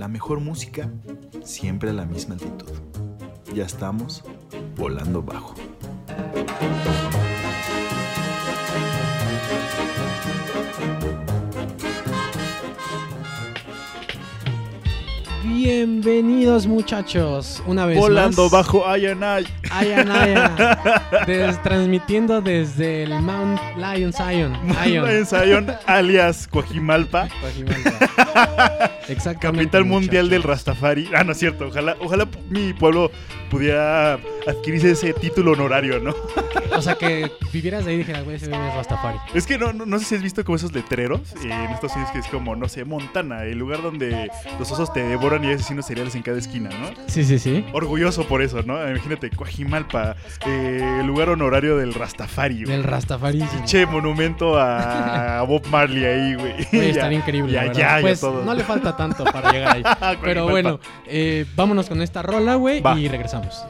La mejor música, siempre a la misma altitud. Ya estamos volando bajo. Bienvenidos muchachos, una vez Volando más. bajo Ayanay. Ayanaya, des- transmitiendo desde el Mount Lion Zion. Lion. En Zion, alias Coajimalpa, Coajimalpa. Exactamente. capital mundial del. Rastafari. Ah, no es cierto. Ojalá, ojalá mi pueblo pudiera adquirirse ese título honorario, ¿no? O sea, que vivieras de ahí y dijeras, güey, ese es Rastafari. Es que no, no, no sé si has visto como esos letreros en Estados Unidos que es como, no sé, Montana, el lugar donde los osos te devoran y hay asesinos seriales en cada esquina, ¿no? Sí, sí, sí. Orgulloso por eso, ¿no? Imagínate, Coajimalpa, eh, el lugar honorario del Rastafari, güey. Del Rastafari. Che, monumento a Bob Marley ahí, güey. Güey, estaría increíble. Y allá, y a pues todos. no le falta tanto para llegar ahí. Pero bueno, eh, vámonos con esta rola, güey, y regresamos.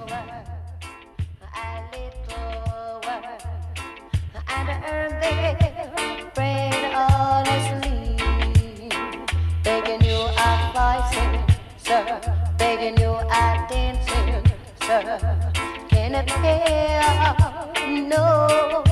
World,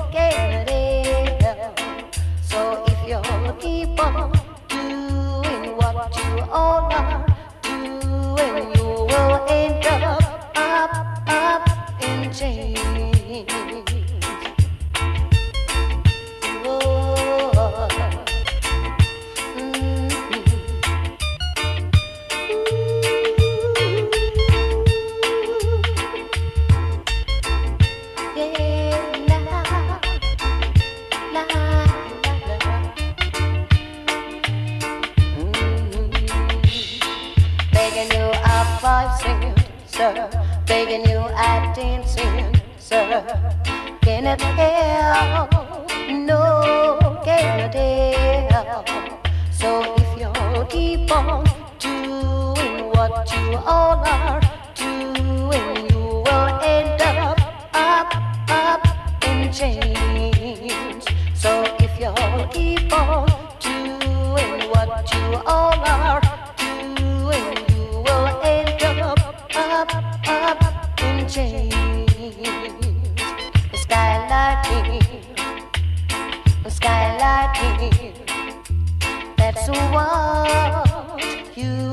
Begging you ten cent, sir. Can it help? No, can it help? So if you keep on doing what you all are doing, you will end up, up, up in chains. So if you keep on up in chains. Skylarking, skylarking. That's what you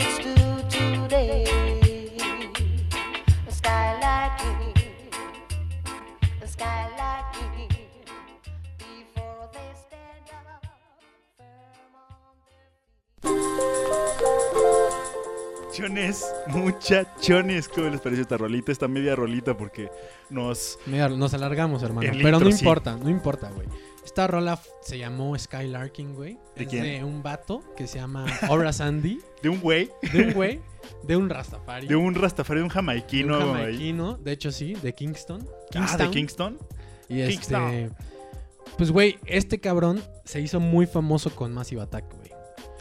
Muchachones, muchachones, ¿cómo les pareció esta rolita? Esta media rolita porque nos... Mira, nos alargamos, hermano. El pero no sí. importa, no importa, güey. Esta rola se llamó Skylarking, güey. ¿De es quién? de un vato que se llama Ora Sandy. De un güey, De un güey, de un Rastafari. de un rastafari, de un de jamaiquino. un ahí. jamaiquino, de hecho sí, de Kingston. Ah, de Kingston. Y este. Kingston. Pues, güey, este cabrón se hizo muy famoso con Massive Attack.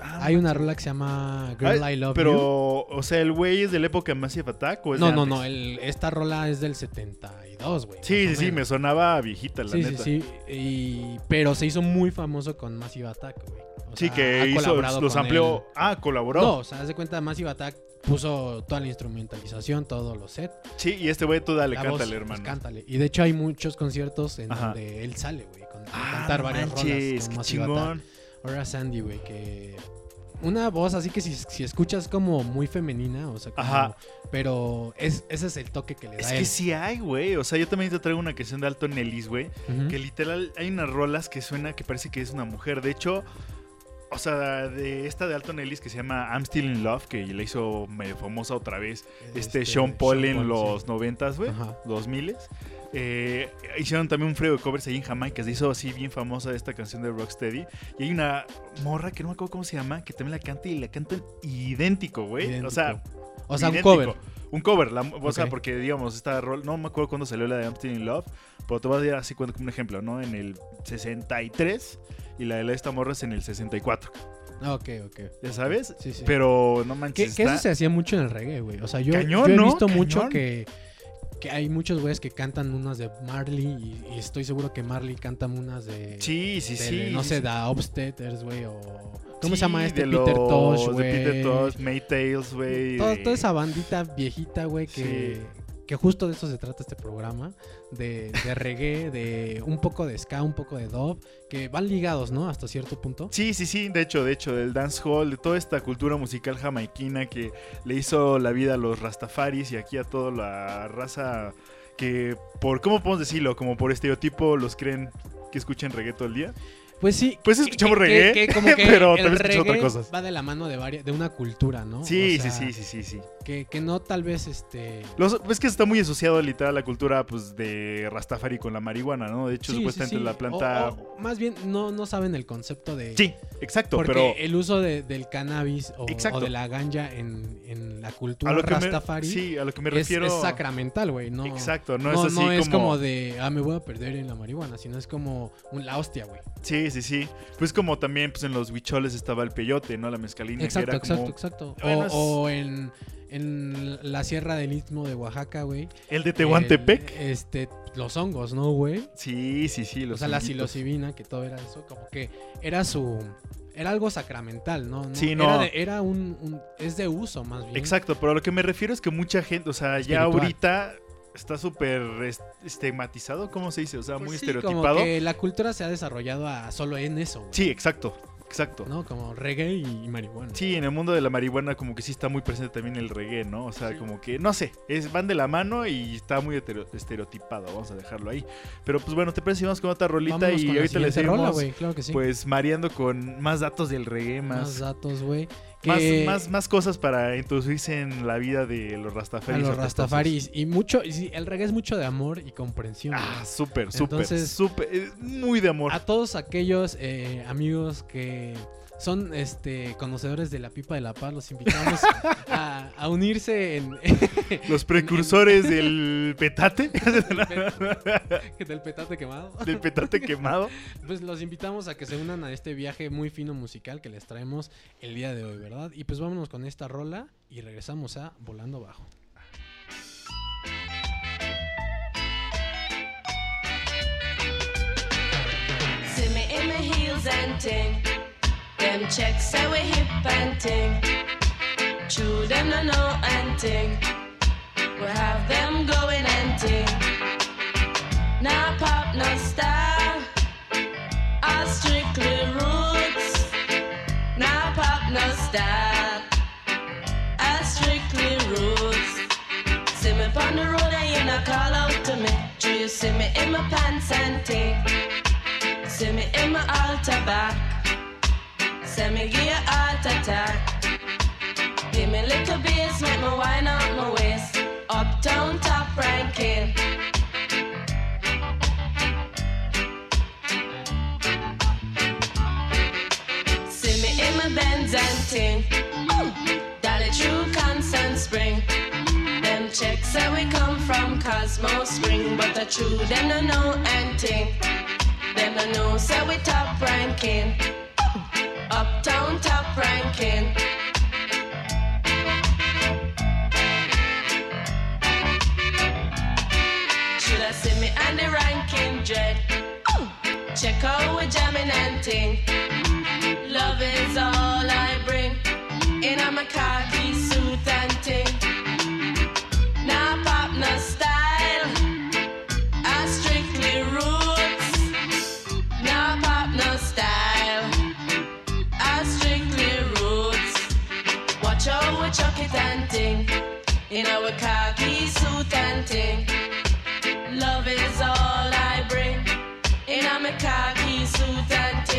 Ah, Hay una rola que se llama Girl I Love Pero, You. o sea, ¿el güey es de la época de Massive Attack o es No, de no, antes? no. el- esta rola es del 72, güey. Sí, sí, sí, me sonaba viejita, la Sí, sí, neta. sí. Y- pero se hizo muy famoso con Massive Attack, güey. O Sí, sea, que hizo, los amplió. él. Ah, colaboró. No, o sea, haz de cuenta, Massive Attack puso toda la instrumentalización, todos los sets. Sí, y este güey tú dale, la cántale, voz, pues, hermano. cántale. Y de hecho hay muchos conciertos en Ajá. donde él sale, güey, con, Ah, cantar varias manches, rolas con Massive Attack. chingón. Ahora Sandy, güey, que una voz así que si, si escuchas como muy femenina, o sea, como, pero es, ese es el toque que le da. Es que sí hay, güey. O sea, yo también te traigo una canción de Alto Ellis, güey, que literal hay unas rolas que suena que parece que es una mujer. De hecho, o sea, de esta de Alton Ellis que se llama I'm Still in Love, que la hizo medio famosa otra vez este, este Sean Paul en los sí. 90s, güey, 2000s eh, hicieron también un frego de covers ahí en Jamaica. Se hizo así bien famosa esta canción de Rocksteady. Y hay una morra que no me acuerdo cómo se llama, que también la canta y la cantan idéntico, güey. O sea, O sea, un cover. Un cover, la- o sea, porque digamos, esta rol, no me acuerdo cuándo salió la de I'm Still in Love, pero te voy a dar así como un ejemplo, ¿no? En el 63 y la de esta morra es en el 64, Ah, Ok, ok. ¿ya sabes? Sí, sí. Pero no Que, manches, que eso está- se hacía mucho en el reggae, güey. O sea, yo, Cañón, yo he ¿no? visto mucho Cañón. que que hay muchos güeyes que cantan unas de Marley y, y estoy seguro que Marley canta unas de... Sí, sí, de- sí. No sí, sé, sí. da Upsteaders, güey, o... ¿Cómo Sí, se llama este? Peter los- Tosh, De güey. Peter Tosh, Maytales, güey. Toda, toda esa bandita viejita, güey, que, que justo de eso se trata este programa, de, reggae, de un poco de ska, un poco de dub, que van ligados, ¿no? Hasta cierto punto. Sí, sí, sí, de hecho, de hecho, del dancehall, de toda esta cultura musical jamaiquina que le hizo la vida a los rastafaris y aquí a toda la raza que, por, ¿cómo podemos decirlo? Como por estereotipo los creen que escuchen reggae todo el día. Pues sí. Pues escuchamos que- reggae, que como que pero el también escuchamos otras cosas. Va de la mano de varias, de una cultura, ¿no? Sí, O sea, sí, sí, sí, sí, sí. Que, que no tal vez este. Los, es que está muy asociado literal a la cultura pues de Rastafari con la marihuana, ¿no? De hecho, sí, supuestamente sí. la planta... O- o más bien no, no saben el concepto de. Sí, exacto, Porque pero... el uso de- del cannabis o, de la ganja en, en la cultura A lo que me, rastafari sí, a lo que me es, refiero... es sacramental, güey. No, Exacto, no, no, es así no es como... como de, ah, me voy a perder en la marihuana, sino es como un, la hostia, güey. Sí, sí, sí. Pues como también pues en los huicholes estaba el peyote, ¿no? La mezcalina. Exacto, que era exacto, como exacto. Bueno, o es- o en, en la sierra del Istmo de Oaxaca, güey. El de Tehuantepec. el- Este, los hongos, ¿no, güey? Sí, sí, sí. Los o sea, la psilocibina, que todo era eso, como que era su... Era algo sacramental, ¿no? Sí, Era, no. de- era un, un- Es de uso, más bien. Exacto, pero a lo que me refiero es que mucha gente, o sea, ya ahorita está súper est- estigmatizado, ¿cómo se dice? O sea, Pues muy sí, estereotipado. Como que la cultura se ha desarrollado a solo en eso, güey. Sí, exacto, exacto. ¿No? Como reggae y, marihuana. Sí, en el mundo de la marihuana como que sí está muy presente también el reggae, ¿no? O sea, Sí. como que, no sé, es, van de la mano y está muy estereotipado, vamos a dejarlo ahí. Pero pues bueno, ¿te parece si vamos con otra rolita Vámonos y ahorita le rola, seguimos güey. Claro que sí. pues mareando con más datos del reggae, más, más, datos, güey. Más, Que- más, más cosas para introducirse en la vida de los a rastafaris. los apestosos. rastafaris. Y mucho, y sí, el reggae es mucho de amor y comprensión. Ah, súper, súper, eh, muy de amor. A todos aquellos eh, amigos que son este conocedores de la pipa de la paz, los invitamos a, a unirse en, Los precursores del petate, del petate quemado. del petate quemado. Pues los invitamos a que se unan a este viaje muy fino musical que les traemos el día de hoy, ¿verdad? Y pues vámonos con esta rola y regresamos a Volando Bajo. Me heels and ting. Them checks say we hip and ting. True, them no know and ting. We have them going and ting. Now pop, no style. All strictly roots. Now pop, no style. All strictly roots. See me on the road and you not call out to me. Do you see me in my pants and ting? See me in my altar back. Send me give you heart attack. Give me little bass, make me wine out my waist. Uptown top ranking. See me in my Benz and ting. Dolly True Constant Spring. Them checks say we come from Cosmo Spring, but the true them no know anything. Them no know say we top ranking. Uptown top ranking. Should I me the ranking dread? Check out we jamming and ting. Love is all I bring. In a khaki suit and ting. And ting. In our khaki suit and ting. Love is all I bring. In our khaki suit and ting.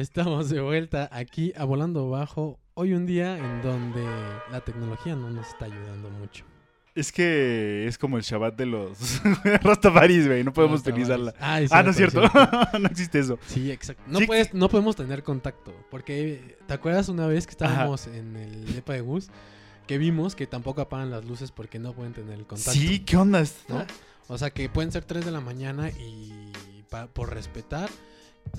Estamos de vuelta aquí a Volando Bajo. Hoy un día en donde la tecnología no nos está ayudando mucho. Es que es como el Shabbat de los Rastafaris, güey. No podemos utilizarla. Ah, Ah, no es cierto. no existe eso. Sí, exacto. No, Sí, puedes, no podemos tener contacto. Porque, ¿te acuerdas una vez que estábamos en el depa de Gus? Que vimos que tampoco apagan las luces porque no pueden tener el contacto. Sí, ¿qué onda? ¿no? O sea, que pueden ser 3 de la mañana y por respetar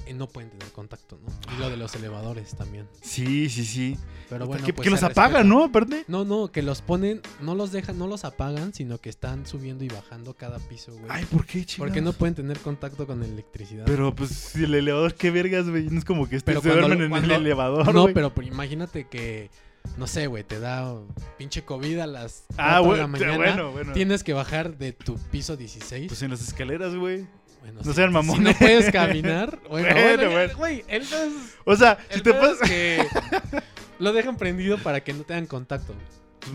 eh, no pueden tener contacto, ¿no? Y lo de los elevadores también. Sí, sí, sí. Pero bueno, que, pues que los apagan. ¿no? Aparte. No, no, que los ponen, no los dejan, no los apagan, sino que están subiendo y bajando cada piso, güey. Ay, ¿por qué, chingados? Porque no pueden tener contacto con electricidad. Pero pues si el elevador, qué vergas, güey. No es como que estés- Pero se cuando- duermen en el elevador, no, pero pues, imagínate que, no sé, güey, te da pinche COVID a las Ah, 4 de la mañana. bueno, bueno. Tienes que bajar de tu piso 16. Pues en las escaleras, güey. Bueno, no si- sean Si mamones. no puedes caminar, bueno, Bueno, bueno, ya, bueno. güey, el pedo es- O sea, si te pedo pasas... es que lo dejan prendido para que no tengan contacto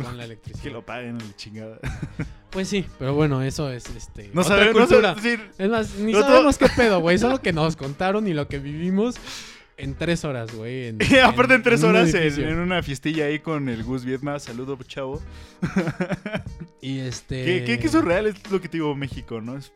con la electricidad. Que lo paguen, la chingada. Pues sí, pero bueno, eso es este. No otra sabemos, no decir... Es más, ni No, sabemos qué pedo, güey. Solo que nos contaron y lo que vivimos en tres horas, güey. en- Y aparte en tres horas en, una fiestilla ahí con el Gus Viedma. Saludo, chavo. Y este. Que, que, que surreal es lo que te digo México, ¿no? Es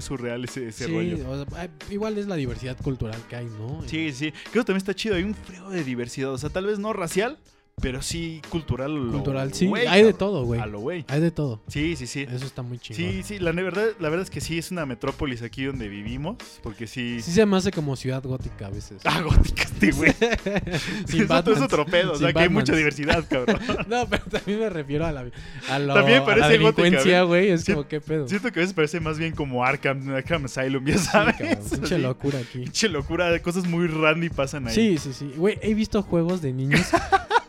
surreal ese, ese Sí, rollo. o sea, igual es la diversidad cultural que hay, ¿no? Sí, sí. Creo que también está chido. Hay un frío de diversidad. O sea, tal vez no racial, pero sí cultural. lo Cultural, sí. hay de todo, güey. A lo güey. Hay de todo. Sí, sí, sí. Eso está muy chido. Sí, sí, la verdad, la verdad es que sí es una metrópolis aquí donde vivimos, porque sí... Sí se me hace como ciudad gótica a veces. Ah, gótica este güey. Sin eso, es otro pedo, o sea que hay mucha diversidad, cabrón. No, pero también me refiero a la, a lo, También a la parece gótica, delincuencia, güey. Es Sí. como, ¿qué pedo? Siento que a veces parece más bien como Arkham, Arkham Asylum, ya Sí, sabes. cabrón, pinche Así, locura aquí. Pinche locura, cosas muy randy pasan ahí. Sí, sí, sí. Güey, he visto juegos de niños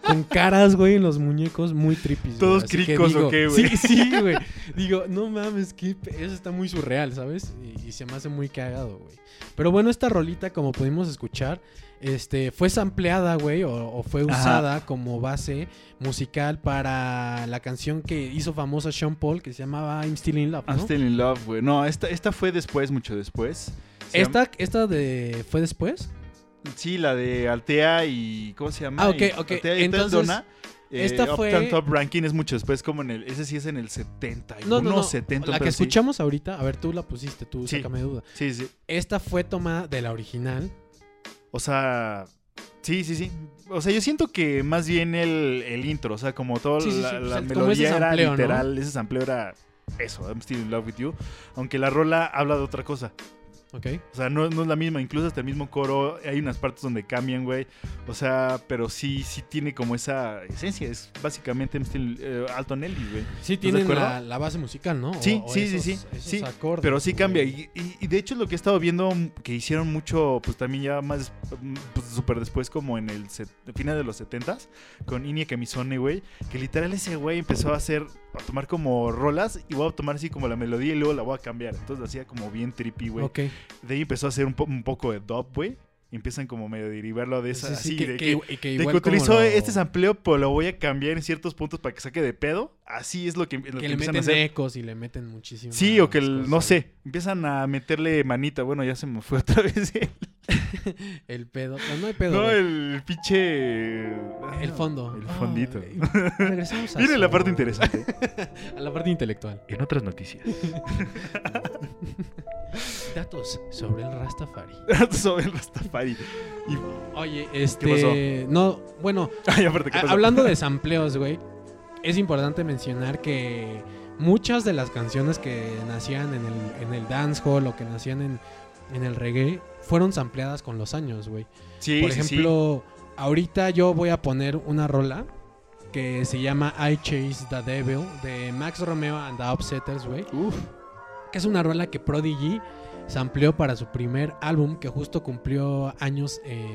con caras, güey, en los muñecos muy trippy. ¿Todos cricos o qué, güey? Sí, sí, güey. Digo, no mames, que eso está muy surreal, ¿sabes? Y, y se me hace muy cagado, güey. Pero bueno, esta rolita, como pudimos escuchar, este, fue sampleada, güey, o, o fue Ajá. usada como base musical para la canción que hizo famosa Sean Paul, que se llamaba I'm Still in Love, ¿no? I'm still in love, güey. No, esta, esta fue después, mucho después. Se llama- ¿Esta, ¿Esta de fue después? Sí, la de Altea y... ¿Cómo se llama? Ah, ok, ok. Altea y Entonces. Eh, esta Uptown fue- Top Ranking es mucho después, como en el... Ese sí es en el 71, No, no, no. 70. la que sí. escuchamos ahorita, a ver, tú la pusiste, tú Sí. sácame duda. Sí, sí. Esta fue tomada de la original. O sea, sí, sí, sí. O sea, yo siento que más bien el, el intro, o sea, como toda Sí, sí, la, sí, la pues, melodía ese era literal, ese sampleo era eso, I'm still in love with you. Aunque la rola habla de otra cosa. ¿Ok? O sea, no, no es la misma, incluso hasta el mismo coro, hay unas partes donde cambian, güey. O sea, pero sí, sí tiene como esa esencia, es básicamente eh, Alton Ellis, güey. Sí acuerdo? la, la base musical, ¿no? Sí, O- o sí, sí, esos- sí, esos sí, acordes, Pero sí cambia. Y, y- y de hecho lo que he estado viendo que hicieron mucho, pues también ya más mm, pues, súper después, como en el set- final de los 70s, con Inie Camisone, güey, que literal ese güey empezó a hacer, a tomar como rolas y voy a tomar así como la melodía y luego la voy a cambiar. Entonces hacía como bien trippy, güey. Ok. De ahí empezó a hacer un, po- un poco de dub, güey. Y empiezan como medio a derivarlo de esa, Sí, sí, así, que, de que- que... que de igual lo- este sampleo, pero lo voy a cambiar en ciertos puntos para que saque de pedo. Así es lo que, lo que Que le empiezan a meten hacer. ecos y le meten muchísimo. Sí, o que, el- no sé, empiezan a meterle manita. Bueno, ya se me fue otra vez el, El pedo. No, no hay pedo. no, el pinche... El fondo. El fondito. Ay, regresamos a Viene la parte interesante. A la parte intelectual. en otras noticias. Datos sobre el Rastafari. Sobre el Rastafari. Y... Oye, este. No, bueno, Ay, aparte, ¿qué a- pasó? hablando de sampleos, güey. Es importante mencionar que muchas de las canciones que nacían en el, en el dancehall o que nacían en en el reggae fueron sampleadas con los años, güey. Sí, Por sí, sí. ejemplo, ahorita yo voy a poner una rola que se llama I Chase the Devil de Max Romeo and the Upsetters, güey. Uf. Que es una rola que Prodigy sampleó para su primer álbum que justo cumplió años. eh,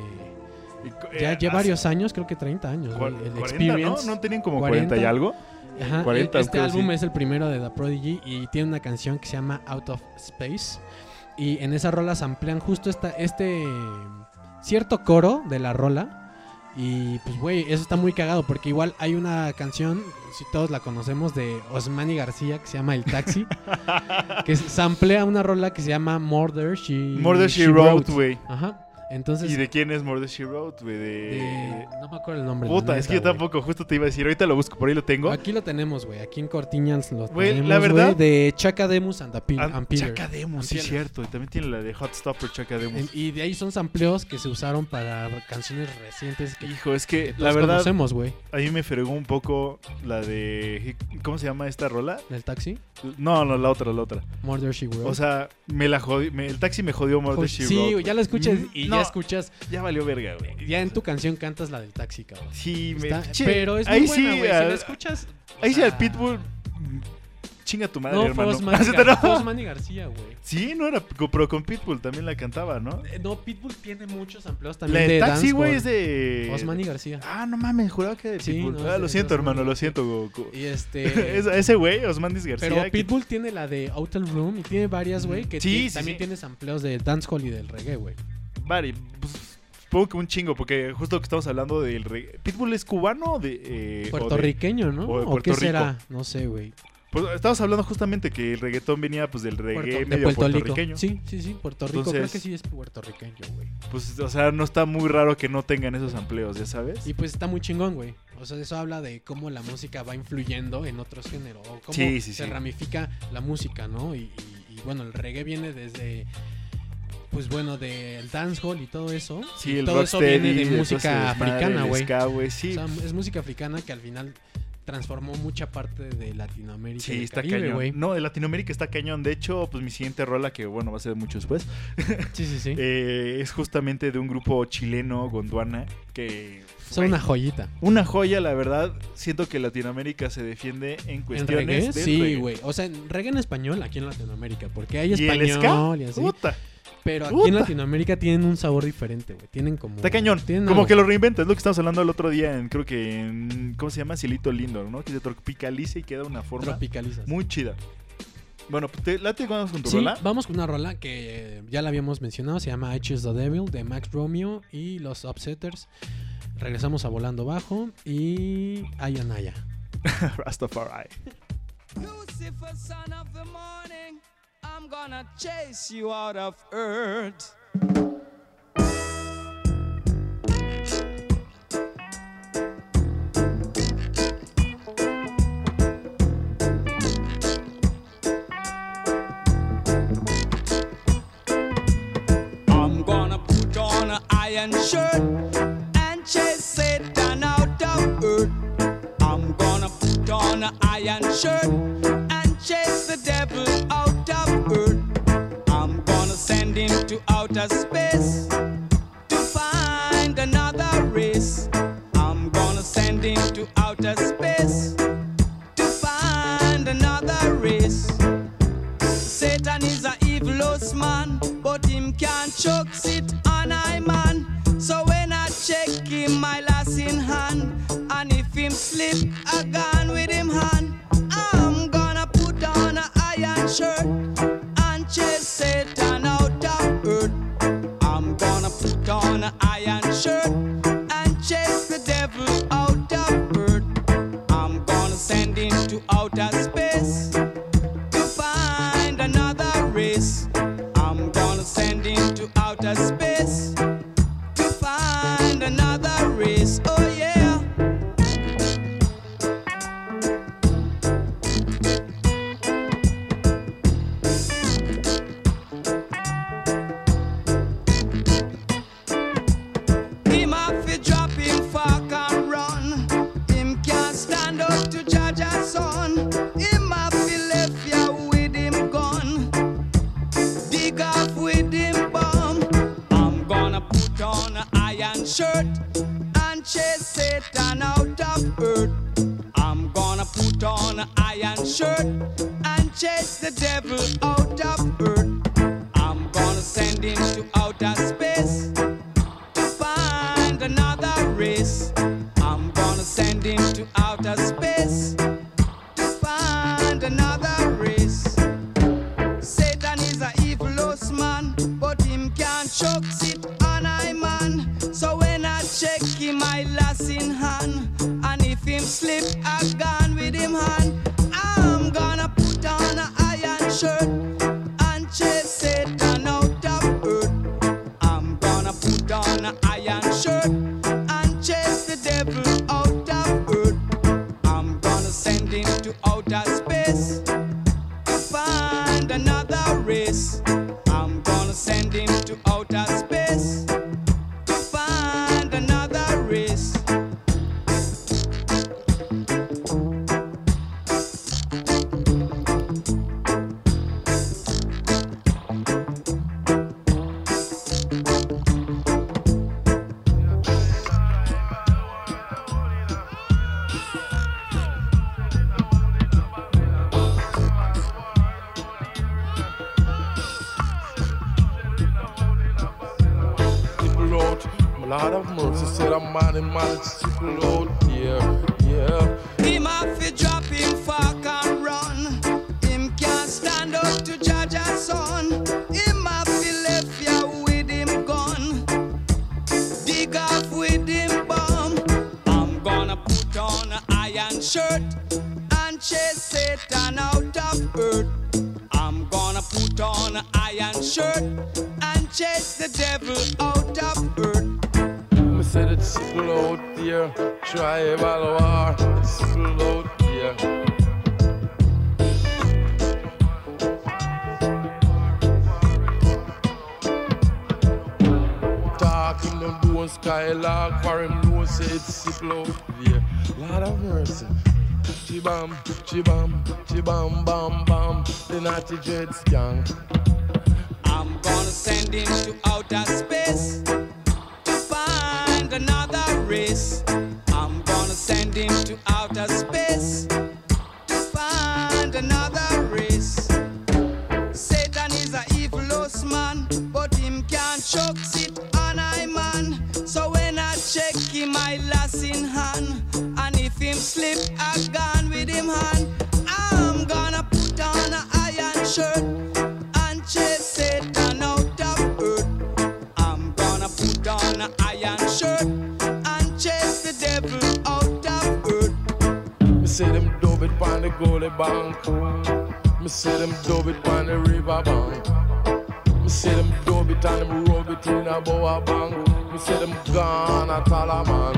Y ya eh, hace varios años, creo que 30 años, cua- El 40, ¿no? Experience. ¿No tenían como 40. 40 y algo? Ajá, 40, e- este álbum sí. es el primero de The Prodigy y tiene una canción que se llama Out of Space. Y en esa rola samplean justo esta, este cierto coro de la rola. Y pues, güey, eso está muy cagado porque igual hay una canción, si todos la conocemos, de Osmani García que se llama El Taxi. que samplea una rola que se llama Murder She, Murder She Wrote, güey. Ajá. Entonces, ¿Y de quién es Murder She Wrote, güey? De... de- No me acuerdo el nombre. Puta, es que yo neta, tampoco, justo te iba a decir, ahorita lo busco, por ahí lo tengo. Aquí lo tenemos, güey. Aquí en Cortiñas lo Güey, tenemos, la verdad- güey, de Chacademus and, Ah, and Peter. Chaka Demus, sí, And cierto. Y también tiene la de Hot Stopper, Chaka Demus. En- y de ahí son sampleos que se usaron para canciones recientes que Hijo, es que la verdad, conocemos, güey. a mí me fregó un poco la de... ¿Cómo se llama esta rola? Del taxi. No, no, la otra, la otra. Murder She Wrote. O sea, me la jodí, me- el taxi me jodió Murder She sí, Wrote. güey, ya la escuchas Mm, y no, ya escuchas. Ya valió verga, güey. Ya en tu canción cantas la del taxi, cabrón. Sí. Está- pero es muy ahí buena, sí, güey. Si la escuchas. Ahí sí al Pitbull... mm, Chinga tu madre, No, fue hermano. Osmani, ¿sí te Gar- no? fue Osmani García, güey. Sí, no era... Pero con Pitbull también la cantaba, ¿no? Eh, No, Pitbull tiene muchos sampleos La también del de taxi, güey, es de... Osmani García. Ah, no mames, juraba que de Sí, Pitbull. no, ah, es lo siento, hermano, Osmani. lo siento, Goku. Y este. Ese- ese güey, Osmandis García. Pero que- Pitbull tiene la de Hotel Room y tiene varias, güey, que Sí, sí, también sí. tiene sampleos de dancehall y del reggae, güey. Vari, pues, supongo que un chingo, porque justo que estamos hablando del reggae. ¿Pitbull es cubano de...? eh, de- Puertorriqueño, ¿no? o de ¿O Puerto qué Rico. será? No sé, güey. Pues, estamos hablando justamente que el reggaetón venía pues del reggae Puerto- de medio Rico. puertorriqueño. Sí, sí, sí, Puerto Rico. Creo que sí es puertorriqueño, güey. Pues, o sea, no está muy raro que no tengan esos amplios, ya sabes. Y pues está muy chingón, güey. O sea, eso habla de cómo la música va influyendo en otros géneros. O cómo Sí, sí, se sí. ramifica la música, ¿no? Y, y- y, bueno, el reggae viene desde. Pues bueno, del dancehall y todo eso. sí, Y el todo eso viene de música africana, el güey. ska, güey, sí. O sea, es música africana que al final transformó mucha parte de Latinoamérica. Sí, está Caribe, cañón. güey. No, de Latinoamérica está cañón. De hecho, pues mi siguiente rola, que bueno, va a ser mucho después, Sí, sí, sí. eh, es justamente de un grupo chileno, Gondwana, que... Son una joyita. Una joya, la verdad. Siento que Latinoamérica se defiende en ¿En cuestiones reggae? del Sí, reggae. güey. O sea, en reggae en español aquí en Latinoamérica. Porque hay ¿Y el español ska? y así. Puta, Pero aquí Puta. en Latinoamérica tienen un sabor diferente, güey. Tienen como. está cañón. tienen Como algo. que lo reinventa. Es lo que estamos hablando el otro día en, creo que en, ¿cómo se llama? Cielito Lindo, ¿no? Que se tropicaliza y queda una forma tropicalizas. muy chida. Bueno, pues te late vamos con tu Sí, rola. vamos con una rola que ya la habíamos mencionado. Se llama I Choose the Devil de Max Romeo y los Upsetters. Regresamos a Volando Bajo y Ayanaya. Rastafari. Lucifer, son of the morning, I'm gonna chase you out of earth. I'm gonna put on an iron shirt and chase Satan out of earth. I'm gonna put on an iron shirt to outer space to find another race. I'm gonna send him to outer space to find another race. Satan is a evilous man, but him can't choke sit on I man. So when I check him, my last in hand, and if him slip, I an shirt and chase Satan out of earth. I'm gonna put on an iron shirt and chase the devil out of earth. Me said it's sickle out there, tribal war, it's sickle out there. Skylark for him know say it's out there. Lord of mercy. Chibam, chibam, chibam, bam, bam, the naughty dread skunk. I'm gonna send him to outer space to find another race. I'm gonna send him to outer space to find another race. Satan is a evilous man, but him can't choke it him, I last in hand. And if him slip, I gone with him hand. I'm gonna put on an iron shirt and chase Satan out of earth. I'm gonna put on an iron shirt and chase the devil out of earth. Me say them dub it pon the goalie bank. Me say them dub it pon the river bank. Me say them dub it and them rub it in a boa bank. Me say them gone at Talaman.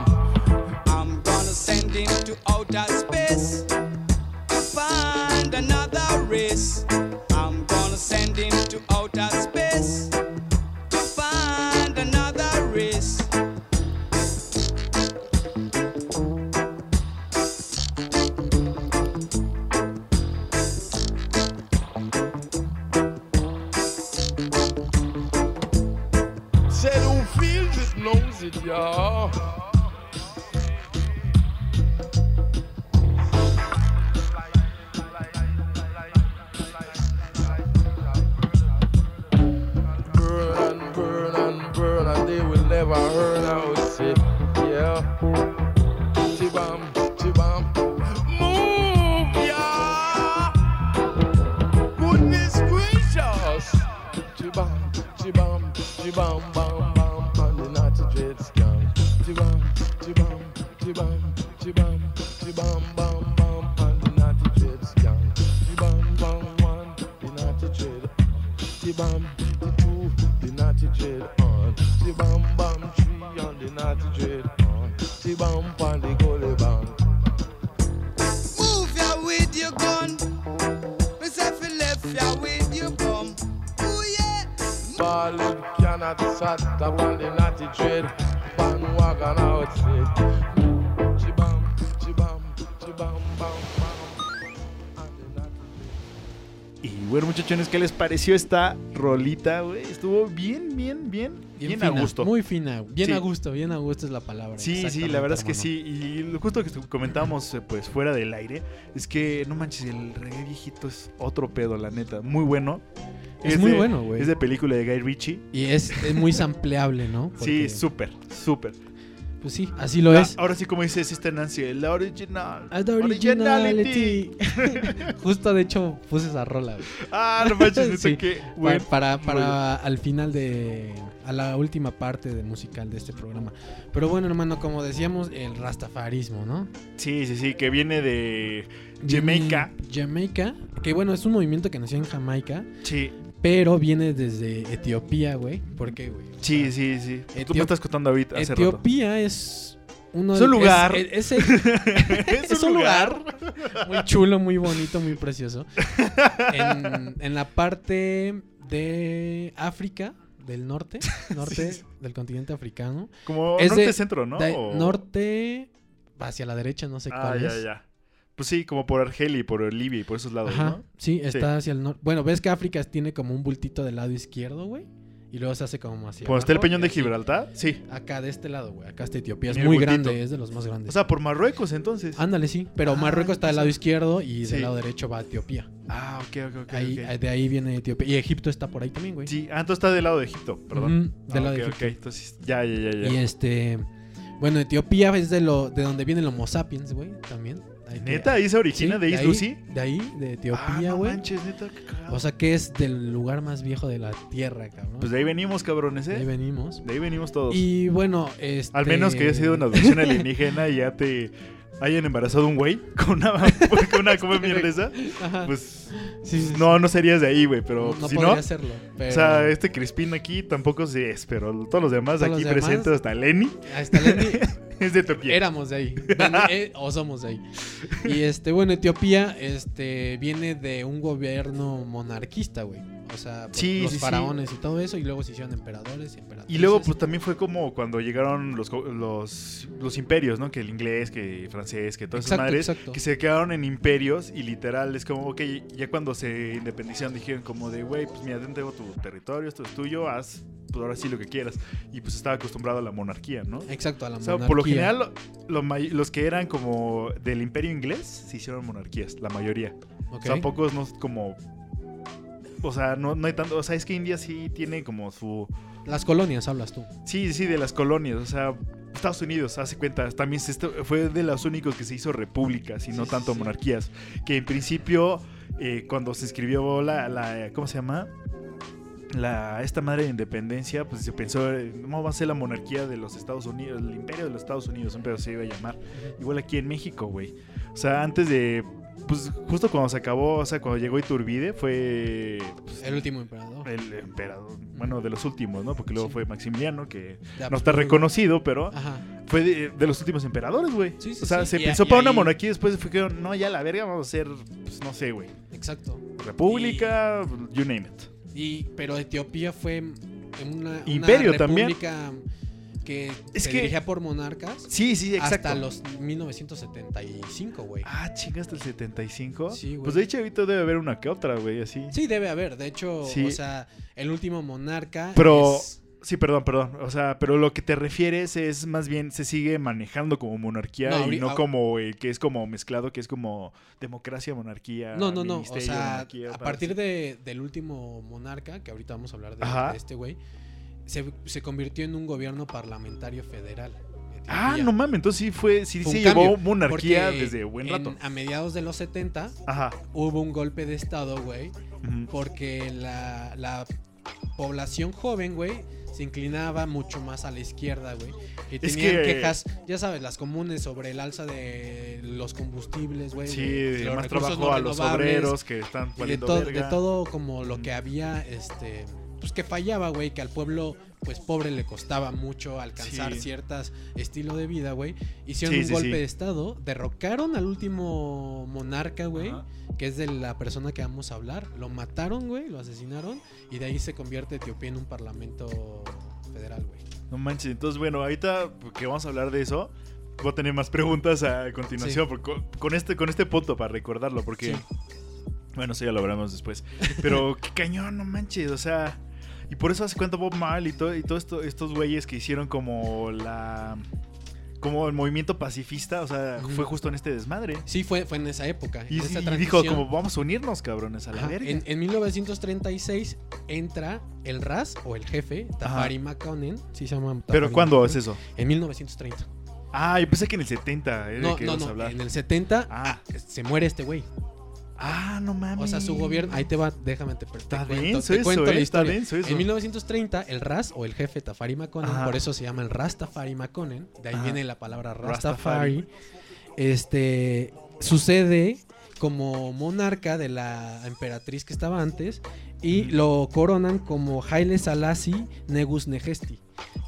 I'm gonna send him to outer space to find another race. I'm gonna send him to y'all. Burn and burn and burn, and they will never earn out. Yeah. Chibam, Chibam, on the goalie bank. Move ya with your gun. Myself left ya with your bum. Ooh yeah. Ballin cannot sat up on the naughty dread. Bandwagon outside. Bueno, muchachones, ¿qué les pareció esta rolita, güey? Estuvo bien, bien, bien, bien, a fina, gusto. Muy fina. Bien Sí. a gusto, bien a gusto es la palabra. Sí, sí, la verdad es que sí. Y lo justo que comentábamos eh, pues fuera del aire es que no manches, el reggae viejito es otro pedo, la neta. Muy bueno. Es muy de- bueno, güey. Es de película de Guy Ritchie. Y es, es muy sampleable, ¿no? Sí, súper, súper. Pues sí, así lo La- es. Ahora sí, como dice Sister Nancy, la original. Ah, the originality. Justo de hecho puse esa rola. güey. Ah, no manches, Sí, que bueno. para para al final de a la última parte de musical de este programa. Pero bueno, hermano, como decíamos, el rastafarismo, ¿no? Sí, sí, sí, que viene de Jamaica. Jamaica, que bueno, es un movimiento que nació en Jamaica, Sí, pero viene desde Etiopía, güey. ¿Por qué, güey? Sí, sea, sí, sí. Tú me estás contando ahorita hace rato. Etiopía es uno Es un lugar. Es, es- es, es un lugar muy chulo, muy bonito, muy precioso. En, en la parte de África, del norte, norte Sí. del continente africano. Como de- norte-centro, ¿no? de- norte hacia la derecha, no sé Ah, cuál ya, es. ya. Pues sí, como por Argelia y por Libia y por esos lados, Ajá, ¿no? sí, está hacia el norte. Bueno, ves que África tiene como un bultito del lado izquierdo, güey. Y luego se hace como hacia Cuando está el peñón de. Gibraltar, sí. Acá de este lado, güey. Acá está Etiopía. Es muy bultito. grande, es de los más grandes. O sea, por Marruecos entonces. Ándale, sí. Pero Ah, Marruecos está del lado izquierdo y Sí. del lado derecho va Etiopía. Ah, ok, ok, ok. Ahí, ok. De ahí viene Etiopía. Y Egipto está por ahí también, güey. Sí, ah, entonces está del lado de Egipto, perdón. Del Ah, lado de Egipto. ok, entonces ya, ya, ya, ya. Y este. Bueno, Etiopía es de lo de donde viene el Homo sapiens, güey, también. ¿Neta? ¿Ahí se origina Sí, de ahí, Lucy? De ahí, de Ah, Etiopía, no güey. manches, neta, qué cagado. o sea que es del lugar más viejo de la tierra, cabrón. Pues de ahí venimos, cabrones, De ahí ¿eh? venimos. De ahí venimos todos. Y bueno, este. Al menos que haya sido una adopción alienígena y ya te hayan embarazado un güey con una, con una ¿cómo es mierda esa? Ajá. Pues Sí, sí, sí. no, no serías de ahí, güey, pero no si podría no... hacerlo. Pero... O sea, este Crispín aquí tampoco se es, pero todos los demás Todos aquí los demás- presentes, hasta Lenny, Hasta Lenny es de Etiopía. éramos de ahí. Eh, o somos de ahí. Y este, bueno, Etiopía este, viene de un gobierno monarquista, güey. O sea, Sí, los sí, sí. faraones y todo eso. Y luego se hicieron emperadores y emperatrices. Y luego, pues también fue como cuando llegaron los, los, los imperios, ¿no? Que el inglés, que el francés, que todas esas Exacto, madres, exacto. que se quedaron en imperios y literal es como, ok, ya cuando se independizaron dijeron como de, güey, pues mira, tengo tu territorio, esto es tuyo, haz, pues ahora sí lo que quieras. Y pues estaba acostumbrado a la monarquía, ¿no? Exacto, a la O sea, monarquía. por lo general, lo- lo los que eran como del imperio inglés se hicieron monarquías, la mayoría. Ok. O sea, pocos no como... O sea, no, no hay tanto... O sea, es que India sí tiene como su... Las colonias hablas tú. Sí, sí, de las colonias. O sea, Estados Unidos, hace cuenta, también se fue de los únicos que se hizo repúblicas y no Sí, tanto sí. monarquías. Que en principio, eh, cuando se escribió la, la- ¿Cómo se llama? La, esta madre de independencia, pues se pensó, eh, no va a ser la monarquía de los Estados Unidos, el imperio de los Estados Unidos, un pedo se iba a llamar. Igual aquí en México, güey. O sea, antes de. Pues justo cuando se acabó, o sea, cuando llegó Iturbide, fue. pues, El último emperador. el emperador, bueno, de los últimos, ¿no? Porque luego Sí. fue Maximiliano, que no está Habsburgo. reconocido, pero Ajá. fue de, de los últimos emperadores, güey. Sí, sí, o sea, se Y- pensó y para una monarquía, después fue que, no, ya la verga, vamos a hacer, pues no sé, güey. Exacto. República, you name it. Y, pero Etiopía fue una, una Imperio también. Que Es se que- dirigía por monarcas Sí, sí, exacto. hasta los 1975, güey. Ah, chingaste el 75. Sí, güey. Pues de hecho, ahorita debe haber una que otra, güey, así. Sí, debe haber. De hecho, Sí. o sea, el último monarca. Pero- es- Sí, perdón, perdón. O sea, pero lo que te refieres es más bien se sigue manejando como monarquía No, y no como el que es como mezclado, que es como democracia, monarquía. No, no, no. O sea, a partir de, del último monarca, que ahorita vamos a hablar de este güey, se, se convirtió en un gobierno parlamentario federal. Ah, no mames, entonces sí fue, sí Fue se llevó monarquía desde buen en- rato. a mediados de los 70 Ajá. hubo un golpe de estado, güey, porque la, la población joven, güey, se inclinaba mucho más a la izquierda, güey. Y Es tenían que- quejas, ya sabes, las comunes sobre el alza de los combustibles, güey. Sí, de los más trabajo no a los obreros que están y de, todo como lo que había, este, pues que fallaba, güey, que al pueblo, pues pobre le costaba mucho alcanzar Sí. ciertas estilo de vida, güey. Hicieron Sí, un sí, golpe de estado, derrocaron al último monarca, güey, que es de la persona que vamos a hablar. Lo mataron, güey, lo asesinaron y de ahí se convierte Etiopía en un parlamento federal, güey. No manches, entonces bueno, ahorita que vamos a hablar de eso, voy a tener más preguntas a continuación Sí. por- con, este, con este punto para recordarlo, porque. Bueno, eso ya lo veremos después. Pero qué cañón, no manches, o sea. Y por eso hace cuenta Bob Marley y todo, y todo esto, estos güeyes que hicieron como la. Como el movimiento pacifista, o sea, fue justo en este desmadre. Sí, fue, fue en esa época. Y, en esa y dijo como vamos a unirnos, cabrones, a la Ajá, verga. En, en 1936 entra el RAS o el jefe, Tafari McConnen. Sí se llama. Pero ¿cuándo es eso? En 1930. Ah, yo pensé que en el 70 era No, que no, no. hablar. En el 70 Ah. se muere este güey. Ah, no mames. O sea, su gobierno. Ahí te va, déjame te, te Está cuento, denso te eso, cuento eh, la está historia. denso eso. En 1930, el RAS o el jefe Tafari McConnen, Ajá. por eso se llama el Rastafari McConnen, de ahí Ajá. viene la palabra Rastafari. Rastafari, este, sucede como monarca de la emperatriz que estaba antes y lo coronan como Haile Selassie Negus Negesti,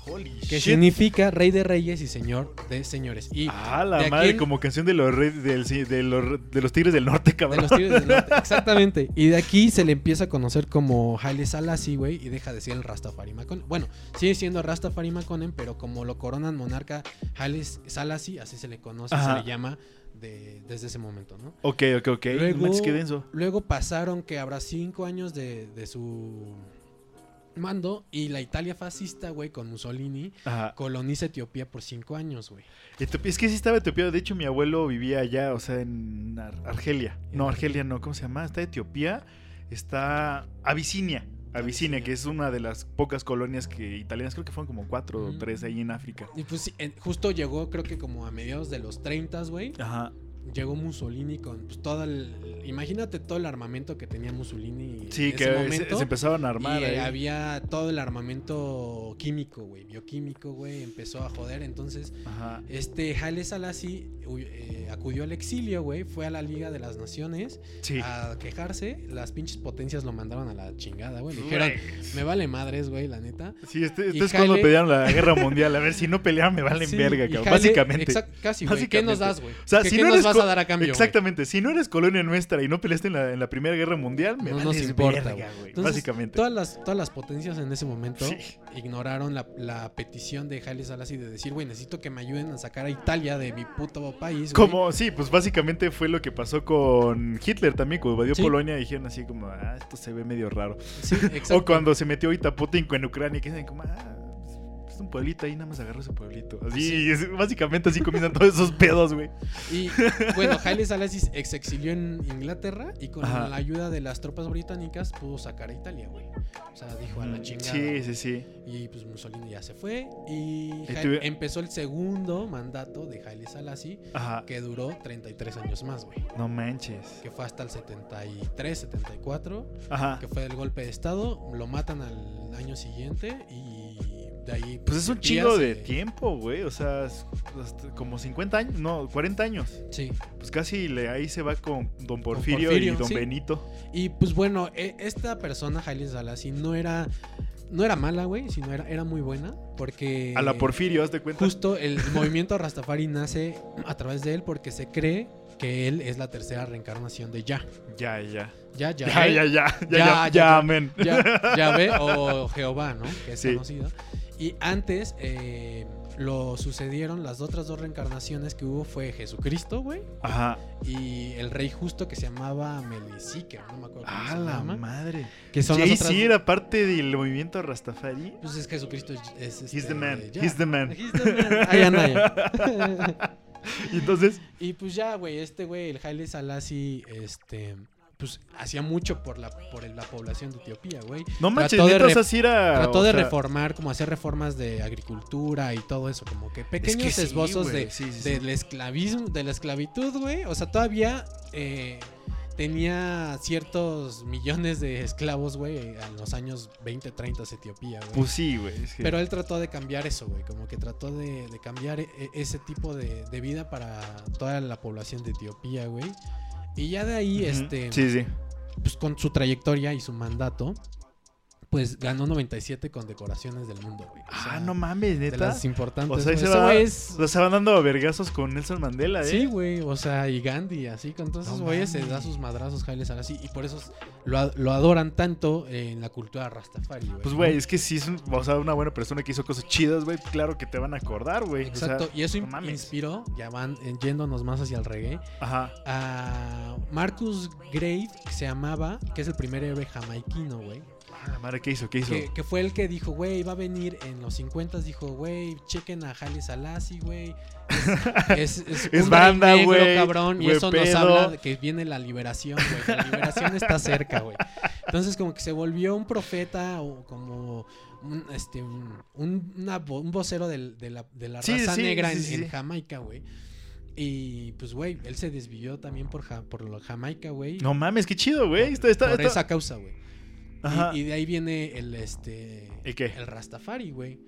Holy que shit. significa rey de reyes y señor de señores. Y Ah, la de madre, en- como canción de los, rey- del- de, los, de los Tigres del Norte, De cabrón. los Tigres del Norte, exactamente. Y de aquí se le empieza a conocer como Haile Selassie, güey, y deja de ser el Rastafari Maconen. Bueno, sigue siendo Rastafari Maconen, pero como lo coronan monarca Haile Selassie, así se le conoce, Ajá. se le llama de- desde ese momento, ¿no? Ok, ok, ok. Luego- No denso. Luego pasaron que habrá cinco años de, de su mando y la Italia fascista, güey, con Mussolini, Ajá. coloniza Etiopía por cinco años, güey. Etiopía- Es que sí estaba Etiopía. De hecho, mi abuelo vivía allá, o sea, en Ar- Argelia. No, Argelia no. ¿Cómo se llama? Está Etiopía. Está Abisinia. Abisinia, que es una de las pocas colonias que italianas, creo que fueron como cuatro o tres ahí en África. Y pues justo llegó, creo que como a mediados de los 30, güey. Ajá. Llegó Mussolini con pues, todo el. Imagínate todo el armamento que tenía Mussolini Sí, en que ese se, momento. se empezaron a armar. y había todo el armamento químico, güey, bioquímico, güey, empezó a joder. Entonces, Ajá. este Haile Selassie eh, acudió al exilio, güey, fue a la Liga de las Naciones Sí. a quejarse. Las pinches potencias lo mandaron a la chingada, güey. Dijeron, me vale madres, güey, la neta. Sí, este, este es cuando pelearon la guerra mundial. A ver, si no pelearon, me valen Sí, verga, cabrón. Haile- Básicamente. exact- casi, güey. ¿Qué nos das, güey? O sea, ¿Qué, si no nos eres vas a dar a cambio? Exactamente. Si no eres colonia nuestra y no peleaste en la, en la Primera Guerra Mundial, me No nos importa, güey. Básicamente. Todas las, todas las potencias en ese momento Sí. ignoraron la, la petición de Haile Selassie de decir, güey, necesito que me ayuden a sacar a Italia de mi puto país. güey". Como, sí, pues básicamente fue lo que pasó con Hitler también, cuando invadió Sí. Polonia, dijeron así como, ah, esto se ve medio raro. Sí, exacto. O cuando se metió ahorita Putin en Ucrania, que dicen como, ah, pueblito ahí, nada más agarró ese pueblito. Así, Sí. es- básicamente así comienzan todos esos pedos, güey. Y bueno, Haile Selassie ex exilió en Inglaterra y con Ajá. la ayuda de las tropas británicas pudo sacar a Italia, güey. O sea, dijo a la chingada. Sí, sí, sí. Y pues Mussolini ya se fue y empezó el segundo mandato de Haile Selassie Ajá. que duró 33 años más, güey. No manches. Que fue hasta el 73, 74. Ajá. que fue el golpe de estado, lo matan al año siguiente y de ahí... Pues es un chingo de tiempo, güey. O sea, como 50 años, no, 40 años. Sí. Pues casi le, ahí se va con Don Porfirio, Porfirio, y Don sí. Benito. Y pues bueno, e- esta persona, Haile Selassie, no era... No era mala, güey, sino era, era muy buena porque... A la Porfirio, haz de cuenta. Justo el movimiento Rastafari nace a través de él porque se cree que él es la tercera reencarnación de Ya. Ya, ya. Ya, ya. Ya, ya, ya. Ya, ya, Ya, ya, ya. amén. Ya, Yahvé o Jehová, ¿no? Que es Sí. conocido. Y antes eh, lo sucedieron, las otras dos reencarnaciones que hubo fue Jesucristo, güey, Ajá. y el rey justo que se llamaba Melisique, no me acuerdo cómo A se la llama. madre. Que son Jay otras... sí era parte del movimiento Rastafari. Pues es Jesucristo, es, es He's the este, man. ya. He's the man. He's the man. Ahí anda ya. Y entonces, y pues ya, güey, este güey, el Haile Selassie, este... Pues hacía mucho por la, por la población de Etiopía, güey. no manches, Trató de re- era. Trató de sea, reformar, como hacer reformas de agricultura y todo eso, como que es pequeños que sí, esbozos de, sí, sí, sí. del esclavismo, de la esclavitud, güey. O sea, todavía eh, tenía ciertos millones de esclavos, güey, en los años 20, 30 Etiopía, güey. Pues sí, güey. es que- Pero él trató de cambiar eso, güey. Como que trató de, de cambiar e- e- ese tipo de, de vida para toda la población de Etiopía, güey. Y ya de ahí, este Sí, sí. pues con su trayectoria y su mandato, pues ganó 97 condecoraciones del mundo, güey. O Ah, no mames, De neta. las importantes. O sea, ahí se, va, es- se van dando vergazos con Nelson Mandela, ¿eh? Sí, güey, o sea, y Gandhi, así, con todos No esos güeyes se da sus madrazos Haile Selassie y por eso es- lo, lo adoran tanto en la cultura Rastafari, güey. Pues, ¿no? güey, es que si es un- o sea, una buena persona que hizo cosas chidas, güey, claro que te van a acordar, güey. O sea, Exacto, y eso no inspiró, ya van yéndonos más hacia el reggae, Ajá. a Marcus Grave, que se llamaba, que es el primer héroe jamaiquino, güey. La madre, ¿qué hizo? ¿Qué hizo? Que, que fue el que dijo, güey, va a venir en los 50 dijo, güey, chequen a Haile Selassie, güey. Es, es, es, Es banda, güey, cabrón. Y eso nos habla de que viene la liberación, güey. La liberación está cerca, güey. Entonces, como que se volvió un profeta o como un, este, un, un- una vo- un vocero de la, de la Sí, raza sí, negra sí, en. Jamaica, güey. Y pues, güey, él se desvió también por, Ja- por lo Jamaica, güey. No mames, qué chido, güey. Está, está, por está- esa causa, güey. Y, y de ahí viene el este ¿El qué? el Rastafari, güey,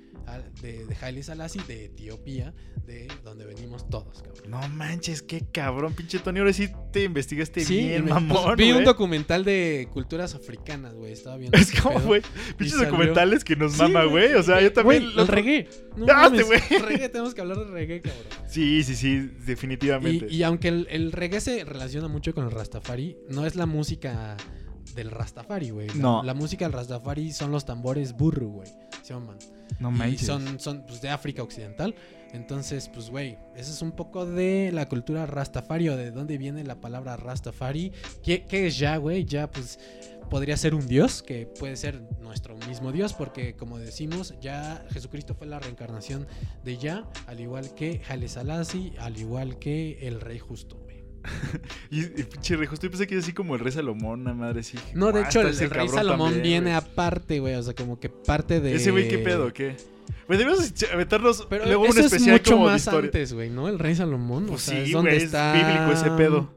de, de Haile Selassie de Etiopía, de donde venimos todos, cabrón. No manches, qué cabrón, pinche Tony. Ahora sí te investigaste Sí, bien, me- mamón. pues, vi un documental de culturas africanas, güey, estaba viendo. Es ese como, güey, pinches salió- documentales que nos Sí, mama, güey. O sea, yo también. Güey, lo- el reggae. No Ah, mames, este güey. reggae, tenemos que hablar de reggae, cabrón. Sí, sí, sí, definitivamente. Y, y aunque el, el reggae se relaciona mucho con el Rastafari, no es la música del Rastafari, güey. La- No. La, música del Rastafari son los tambores burru, güey. Se llaman. no y son, son pues, de África Occidental. Entonces, pues, güey, eso es un poco de la cultura Rastafari o de dónde viene la palabra Rastafari. ¿Qué, qué es ya, güey? Ya, pues, podría ser un dios, que puede ser nuestro mismo dios, porque como decimos, ya Jesucristo fue la reencarnación de ya, al igual que Haile Selassie, al igual que el rey justo. Y, y pinche rey, justo yo pensé que era así como el rey Salomón, la madre, sí. No, de hecho, el, el rey Salomón también, viene güey. aparte, güey, o sea, como que parte de... Ese güey, ¿qué pedo? ¿Qué? Güey, debemos aventarnos Pero luego eso un especial es mucho como de más historia. antes, güey, ¿no? El rey Salomón, Pues o sea, sí, es donde güey, está... es bíblico ese pedo.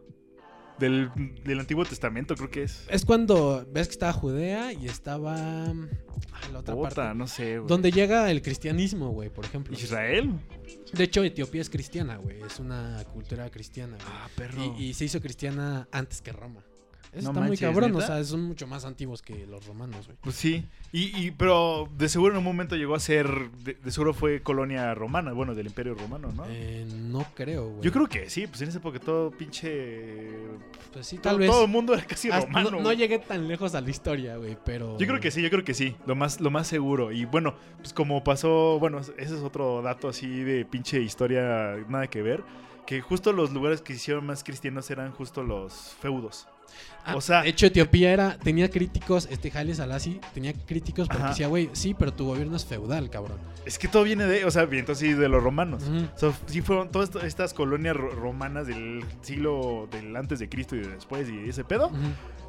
Del, del Antiguo Testamento, creo que es. Es cuando ves que estaba Judea y estaba ah, la otra parte. no sé, güey. Donde llega el cristianismo, güey, por ejemplo. ¿Israel? De hecho, Etiopía es cristiana, güey. Es una cultura cristiana, güey. Ah, perro. y, y se hizo cristiana antes que Roma. Eso No está muy cabrón, o sea, son mucho más antiguos que los romanos, güey. Pues sí. Y, y, pero de seguro en un momento llegó a ser. De, de seguro fue colonia romana, bueno, del Imperio Romano, ¿no? Eh, no creo, güey. Yo creo que sí, pues en esa época todo pinche. Pues sí, todo, tal vez. todo el mundo era casi hasta- romano. no, no llegué tan lejos a la historia, güey, pero... Yo creo que sí, yo creo que sí. Lo más, lo más seguro. Y bueno, pues como pasó. Bueno, ese es otro dato así de pinche historia, nada que ver. Que justo los lugares que se hicieron más cristianos eran justo los feudos. Ah, o sea- de hecho, Etiopía era, tenía críticos, este Haile Selassie tenía críticos porque Ajá. decía, güey, sí, pero tu gobierno es feudal, cabrón. Es que todo viene de. O sea, bien, entonces sí, de los romanos. O sea, sí fueron todas estas colonias ro- romanas del siglo del antes de Cristo y de después y ese pedo.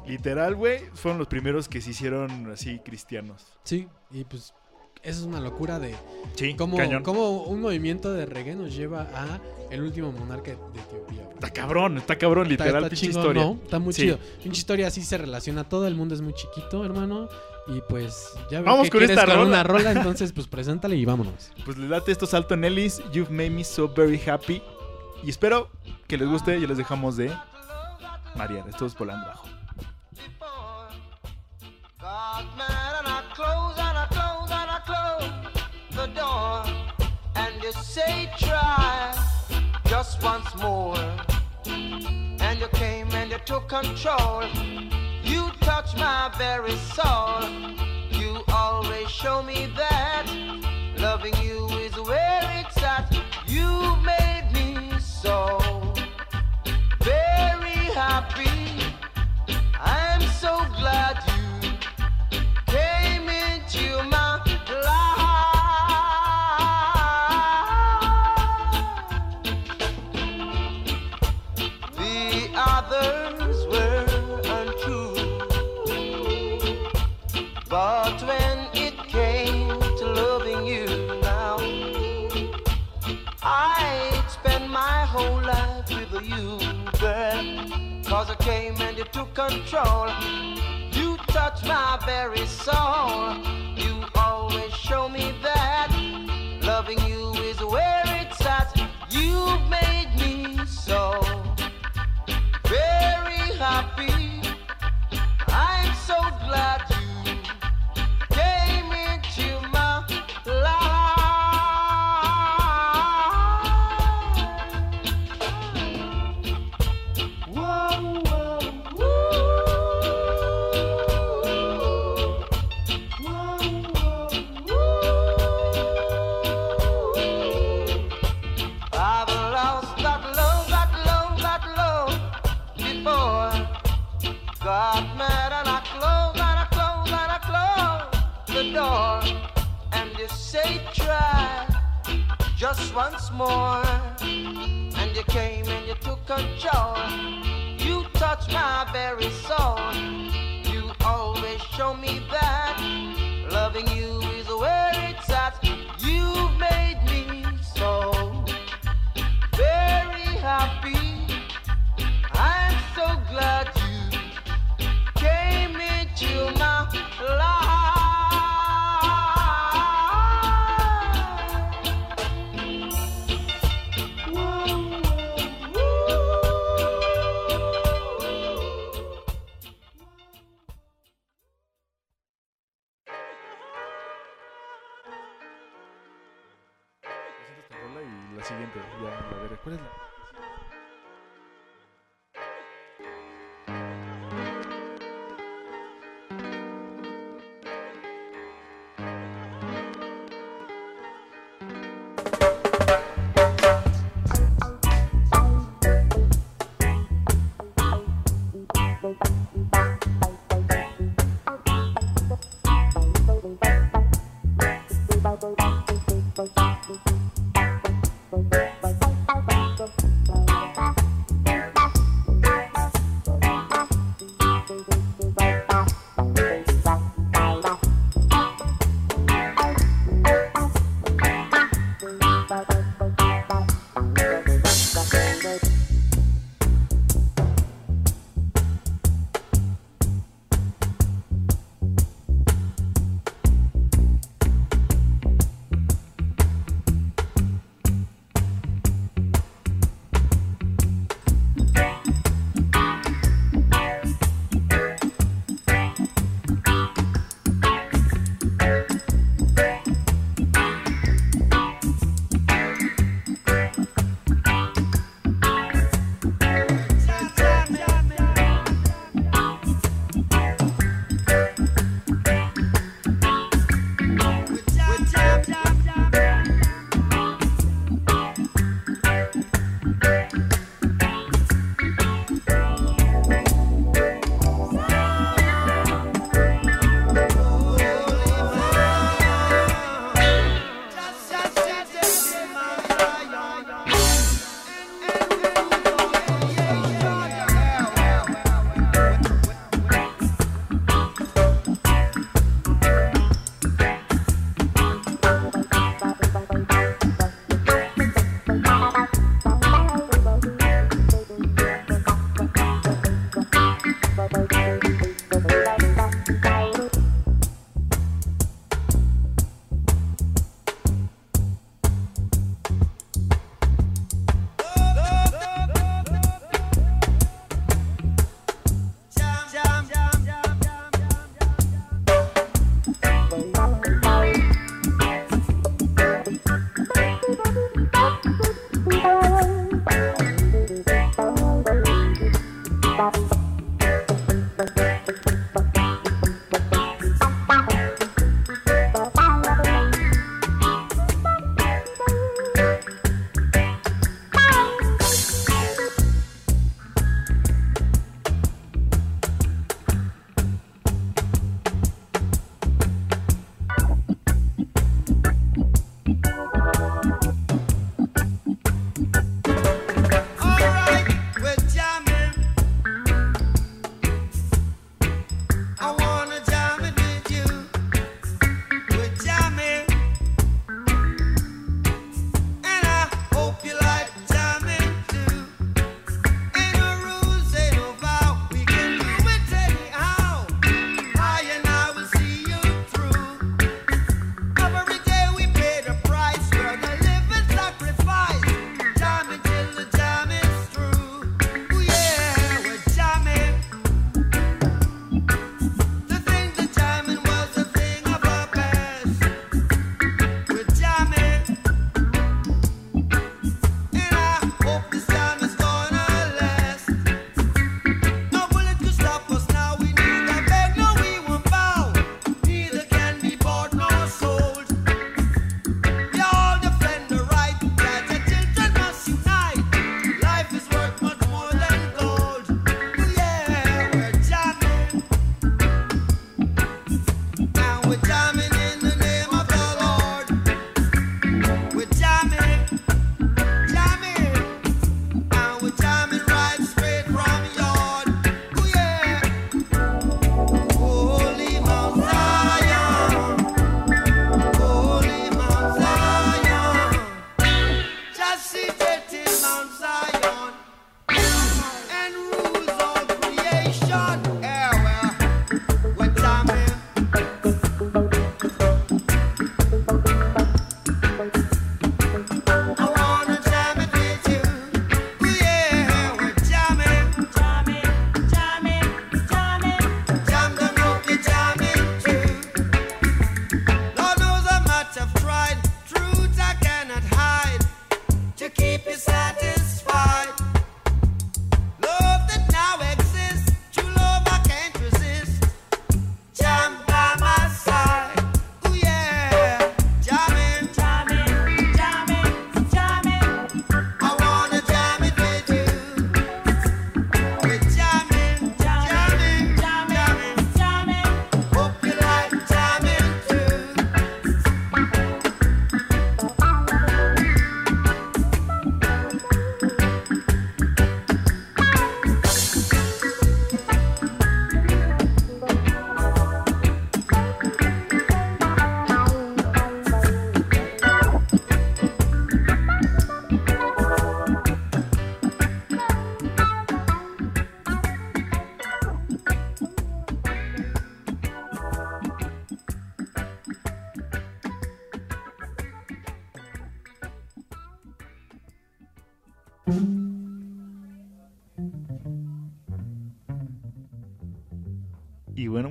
Literal, güey, fueron los primeros que se hicieron así cristianos. Sí, y pues eso es una locura de Sí, cómo, cañón. cómo un movimiento de reggae nos lleva a el último monarca de Etiopía. güey. Está cabrón, está cabrón, Está- literal, está pinche historia. ¿no? Está muy Sí. chido. Pinche historia así se relaciona todo, el mundo es muy chiquito, hermano. Y pues ya veo Vamos que con esta con rola. una rola, entonces pues preséntale y vámonos. Pues le date esto salto en Ellis. You've made me so very happy. Y espero que les guste y les dejamos de marear. Esto es volando bajo. Door. And you say try just once more. And you came and you took control. You touch my very soul. You always show me that loving you is where it's at. You made me so very happy. I'm so glad came and you took control. You touch my very soul. You always show me that more. And you came and you took control. You touched my very soul. You always show me that loving you is where it's at. You've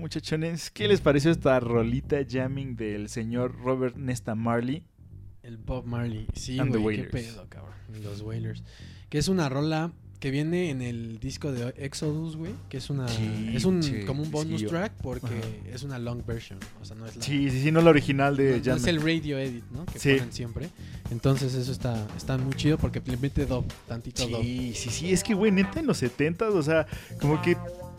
muchachones, ¿qué les pareció esta rolita jamming del señor Robert Nesta Marley? El Bob Marley. Sí, güey, qué pedo, cabrón. Los Wailers. Que es una rola que viene en el disco de Exodus, güey. Que es una. Sí, es un sí, como un bonus sí, track porque Ajá. es una long version. O sea, no es la. Sí, sí, sí, no la original no- de no es jamming. el radio edit, ¿no? Que ponen siempre. Entonces eso está, está muy chido porque le mete dub, tantito dub. Sí, sí, sí, es que, güey, neta, en los 70 o sea, como que,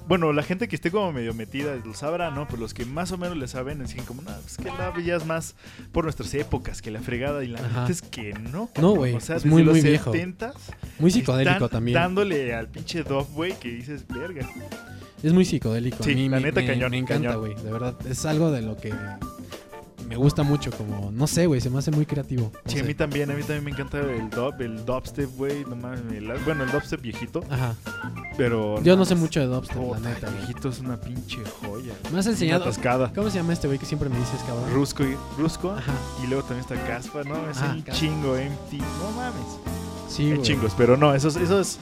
bueno, la gente que esté como medio metida lo sabrá, ¿no? Pero los que más o menos le saben dicen como, no, es que la es más por nuestras épocas que la fregada. Y la Ajá. neta es que no. No, güey, O sea, es desde muy, los muy viejo. 70s Muy psicodélico están también. dándole al pinche dub, güey, que dices, verga. Es muy psicodélico. Sí, a mí la me- neta, me, cañón, me encanta, güey. De verdad, es algo de lo que me gusta mucho. Como, no sé, güey, se me hace muy creativo. No Sí, a mí también, a mí también me encanta el dub, el dubstep, güey, no mames, el- bueno, el dubstep viejito, Ajá. pero... Yo no sé mucho de dubstep, la neta, el viejito es una pinche joya. Me has enseñado. Atascada. ¿Cómo se llama este güey que siempre me dices, cabrón? Rusco y Rusco. Ajá. Y luego también está Caspa, ¿no? Es Ah, un Caspa. chingo empty. No mames. Sí, güey. chingos, pero no, eso, es- eso es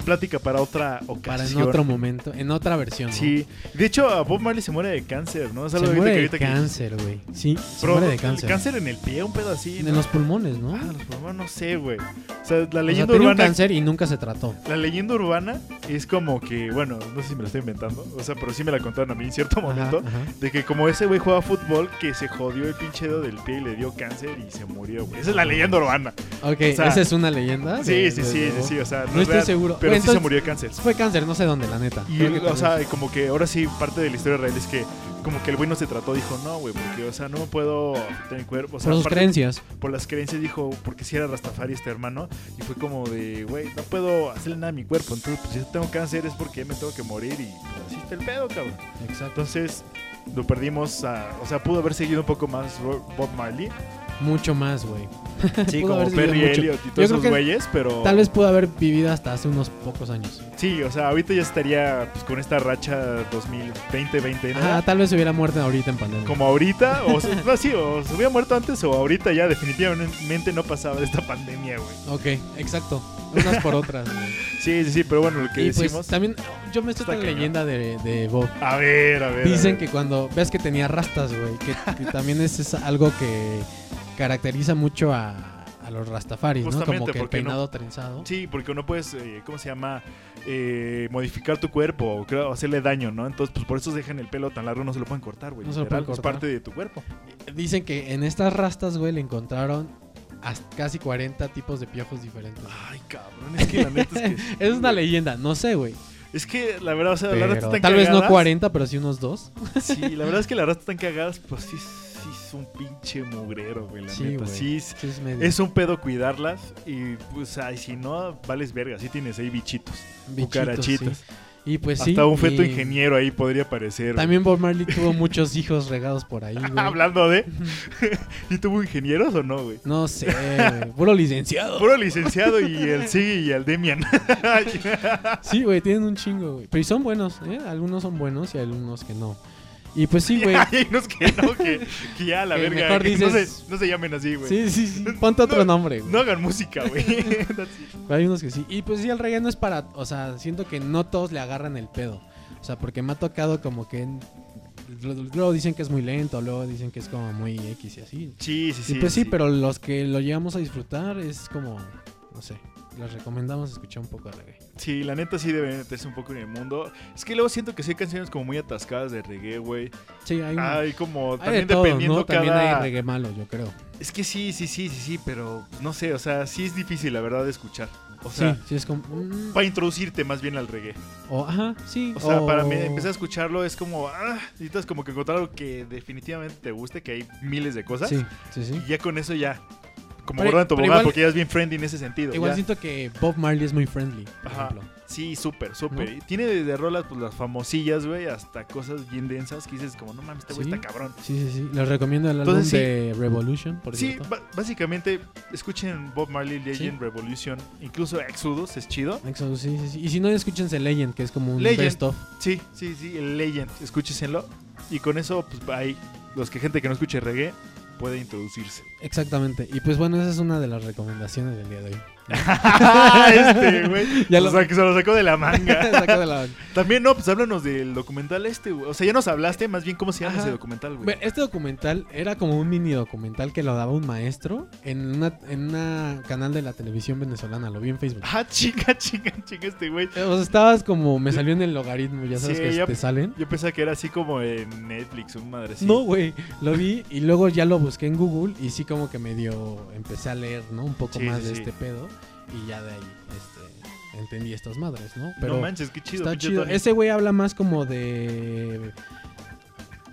plática para otra ocasión. Para en otro momento, en otra versión. ¿no? Sí. De hecho, a Bob Marley se muere de cáncer, ¿no? Es Se algo muere de ahorita que- cáncer, güey. Sí, se Pero, muere de cáncer. en el pie, un pedo así. En los pulmones, ¿no? Ah, los pulmones, no sé, güey. O sea, la o sea, leyenda tenía un urbana. cáncer y nunca se trató. La leyenda urbana es como que, bueno, no sé si me la estoy inventando, o sea, pero sí me la contaron a mí en cierto momento, ajá. de que como ese güey juega fútbol, que se jodió el pinche dedo del pie y le dio cáncer y se murió, güey. Esa es la leyenda urbana. Ok, O sea, esa es una leyenda. Sí, de- sí, de- sí, de- sí, sí, o sea, No es estoy real, seguro. Pero Sí se entonces- murió de cáncer. Fue cáncer, no sé dónde, la neta. Y, o sea, como que ahora sí, parte de la historia real es que como que el güey no se trató, dijo, no, güey, porque, o sea, no me puedo afectar mi cuerpo. O sea, por sus creencias. Por las creencias dijo, porque si era Rastafari este hermano, y fue como de, güey, no puedo hacerle nada a mi cuerpo, entonces, pues si tengo cáncer es porque me tengo que morir y pues, así está el pedo, cabrón. Exacto. Entonces, lo perdimos, a- o sea, pudo haber seguido un poco más Bob Marley. Mucho más, güey. Sí, como Perry. Elliot y todos esos güeyes, pero... Tal vez pudo haber vivido hasta hace unos pocos años. Sí, o sea, ahorita ya estaría pues, con esta racha 2020-20, ¿no? Ajá, tal vez se hubiera muerto ahorita en pandemia. Como ahorita, o, no, sí, o se hubiera muerto antes o ahorita ya definitivamente no pasaba de esta pandemia, güey. Ok, exacto. Unas por otras, güey. Sí, sí, sí, pero bueno, lo que Y pues decimos... también, yo me estoy cañón. leyenda de, de Bob. A ver, a ver. a Dicen ver. que cuando ves que tenía rastas, güey, que, que también es, es algo que caracteriza mucho a, a los rastafaris, ¿no? Como que el no- peinado trenzado. Sí, porque no puedes, eh, ¿cómo se llama? Eh, modificar tu cuerpo o hacerle daño, ¿no? Entonces, pues por eso dejan el pelo tan largo, no se lo pueden cortar, güey. No se lo pueden Es cortar. parte de tu cuerpo. Dicen que en estas rastas, güey, le encontraron hasta casi 40 tipos de piojos diferentes. Ay, cabrón, es que la neta es que... es una leyenda, no sé, güey. Es que la verdad, o sea, la verdad Pero están Tal vez no cagadas. 40, pero sí unos dos. Sí, la verdad es que la verdad están cagadas, pues sí es un pinche mugrero, güey, la Sí, neta. güey. Sí, es, Sí, es medio es un pedo cuidarlas y, pues, ay, si no, vales verga, sí tienes ahí bichitos, bichitos, cucarachitas. sí. Y pues sí. Hasta un feto y ingeniero ahí podría aparecer. güey. También Bob Marley tuvo muchos hijos regados por ahí, güey. Hablando de... ¿Y tuvo ingenieros o no, güey? No sé, güey. Puro licenciado. Puro licenciado y el Sig y el Demian. Sí, güey, tienen un chingo, güey. Pero son buenos, ¿eh? Algunos son buenos y algunos que no. Y pues sí, güey. Hay unos que no, que, que ya la Que verga. mejor que no, dices- se, no se llamen así, güey. Sí, sí, sí. Ponte otro No, nombre, güey. No hagan música, güey. Pero hay unos que sí. Y pues sí, el reggae no es para. O sea, siento que no todos le agarran el pedo. O sea, porque me ha tocado como que. Luego dicen que es muy lento, luego dicen que es como muy X y así. sí, sí, sí. y pues sí, pero los que lo llegamos a disfrutar es como. No sé. Les recomendamos escuchar un poco de reggae. Sí, la neta sí debe meterse un poco en el mundo. Es que luego siento que sí hay canciones como muy atascadas de reggae, güey. Sí, hay, un- Hay como hay de también todo, dependiendo ¿no? También cada... hay reggae malo, yo creo. Es que sí, sí, sí, sí, sí, pero no sé, o sea, sí es difícil, la verdad, de escuchar. O sea, sí, sí, es como. mm, para introducirte más bien al reggae. o, ajá, sí. O sea, para mí empezar a escucharlo es como, ah, necesitas como que encontrar algo que definitivamente te guste, que hay miles de cosas. Sí, sí, sí. Y ya con eso ya, como Pero- gordo en tobogán, igual- porque ya es bien friendly en ese sentido. Igual ya. siento que Bob Marley es muy friendly, por Ajá. ejemplo. Sí, súper, súper. Tiene desde rolas, pues las famosillas, güey, hasta cosas bien densas que dices como, no mames, este güey Sí. está cabrón. Sí, sí, sí. Les recomiendo el Entonces, álbum de Revolution, por Sí, básicamente, escuchen Bob Marley, Legend, Sí. Revolution, incluso Exodus, es chido. Exodus, sí, sí, sí. Y si no, escúchense Legend, que es como un Legend. best of. Sí, sí, sí, el Legend, escúchenselo. Y con eso, pues ahí, los que gente que no escuche reggae puede introducirse. Exactamente. Y pues bueno, esa es una de las recomendaciones del día de hoy. este, güey. Ya o sea, que se lo sacó de la manga. Saca de la- También, no, pues háblanos del documental este, güey. O sea, ya nos hablaste más bien cómo se llama Ajá. ese documental, güey. Este documental era como un mini documental que lo daba un maestro en una, en una canal de la televisión venezolana. Lo vi en Facebook. Ah, chica, chica, chica, este güey. Eh, O sea, estabas como. Me salió en el logaritmo, ya sabes Sí, que te salen. Yo pensaba que era así como en Netflix, un madre así. No, güey. Lo vi y luego ya lo busqué en Google y sí, como que medio empecé a leer, ¿no? Un poco Sí, más sí, de este pedo. Y ya de ahí este, entendí estas madres, ¿no? Pero no manches, qué chido. está chido. Tony. Ese güey habla más como de.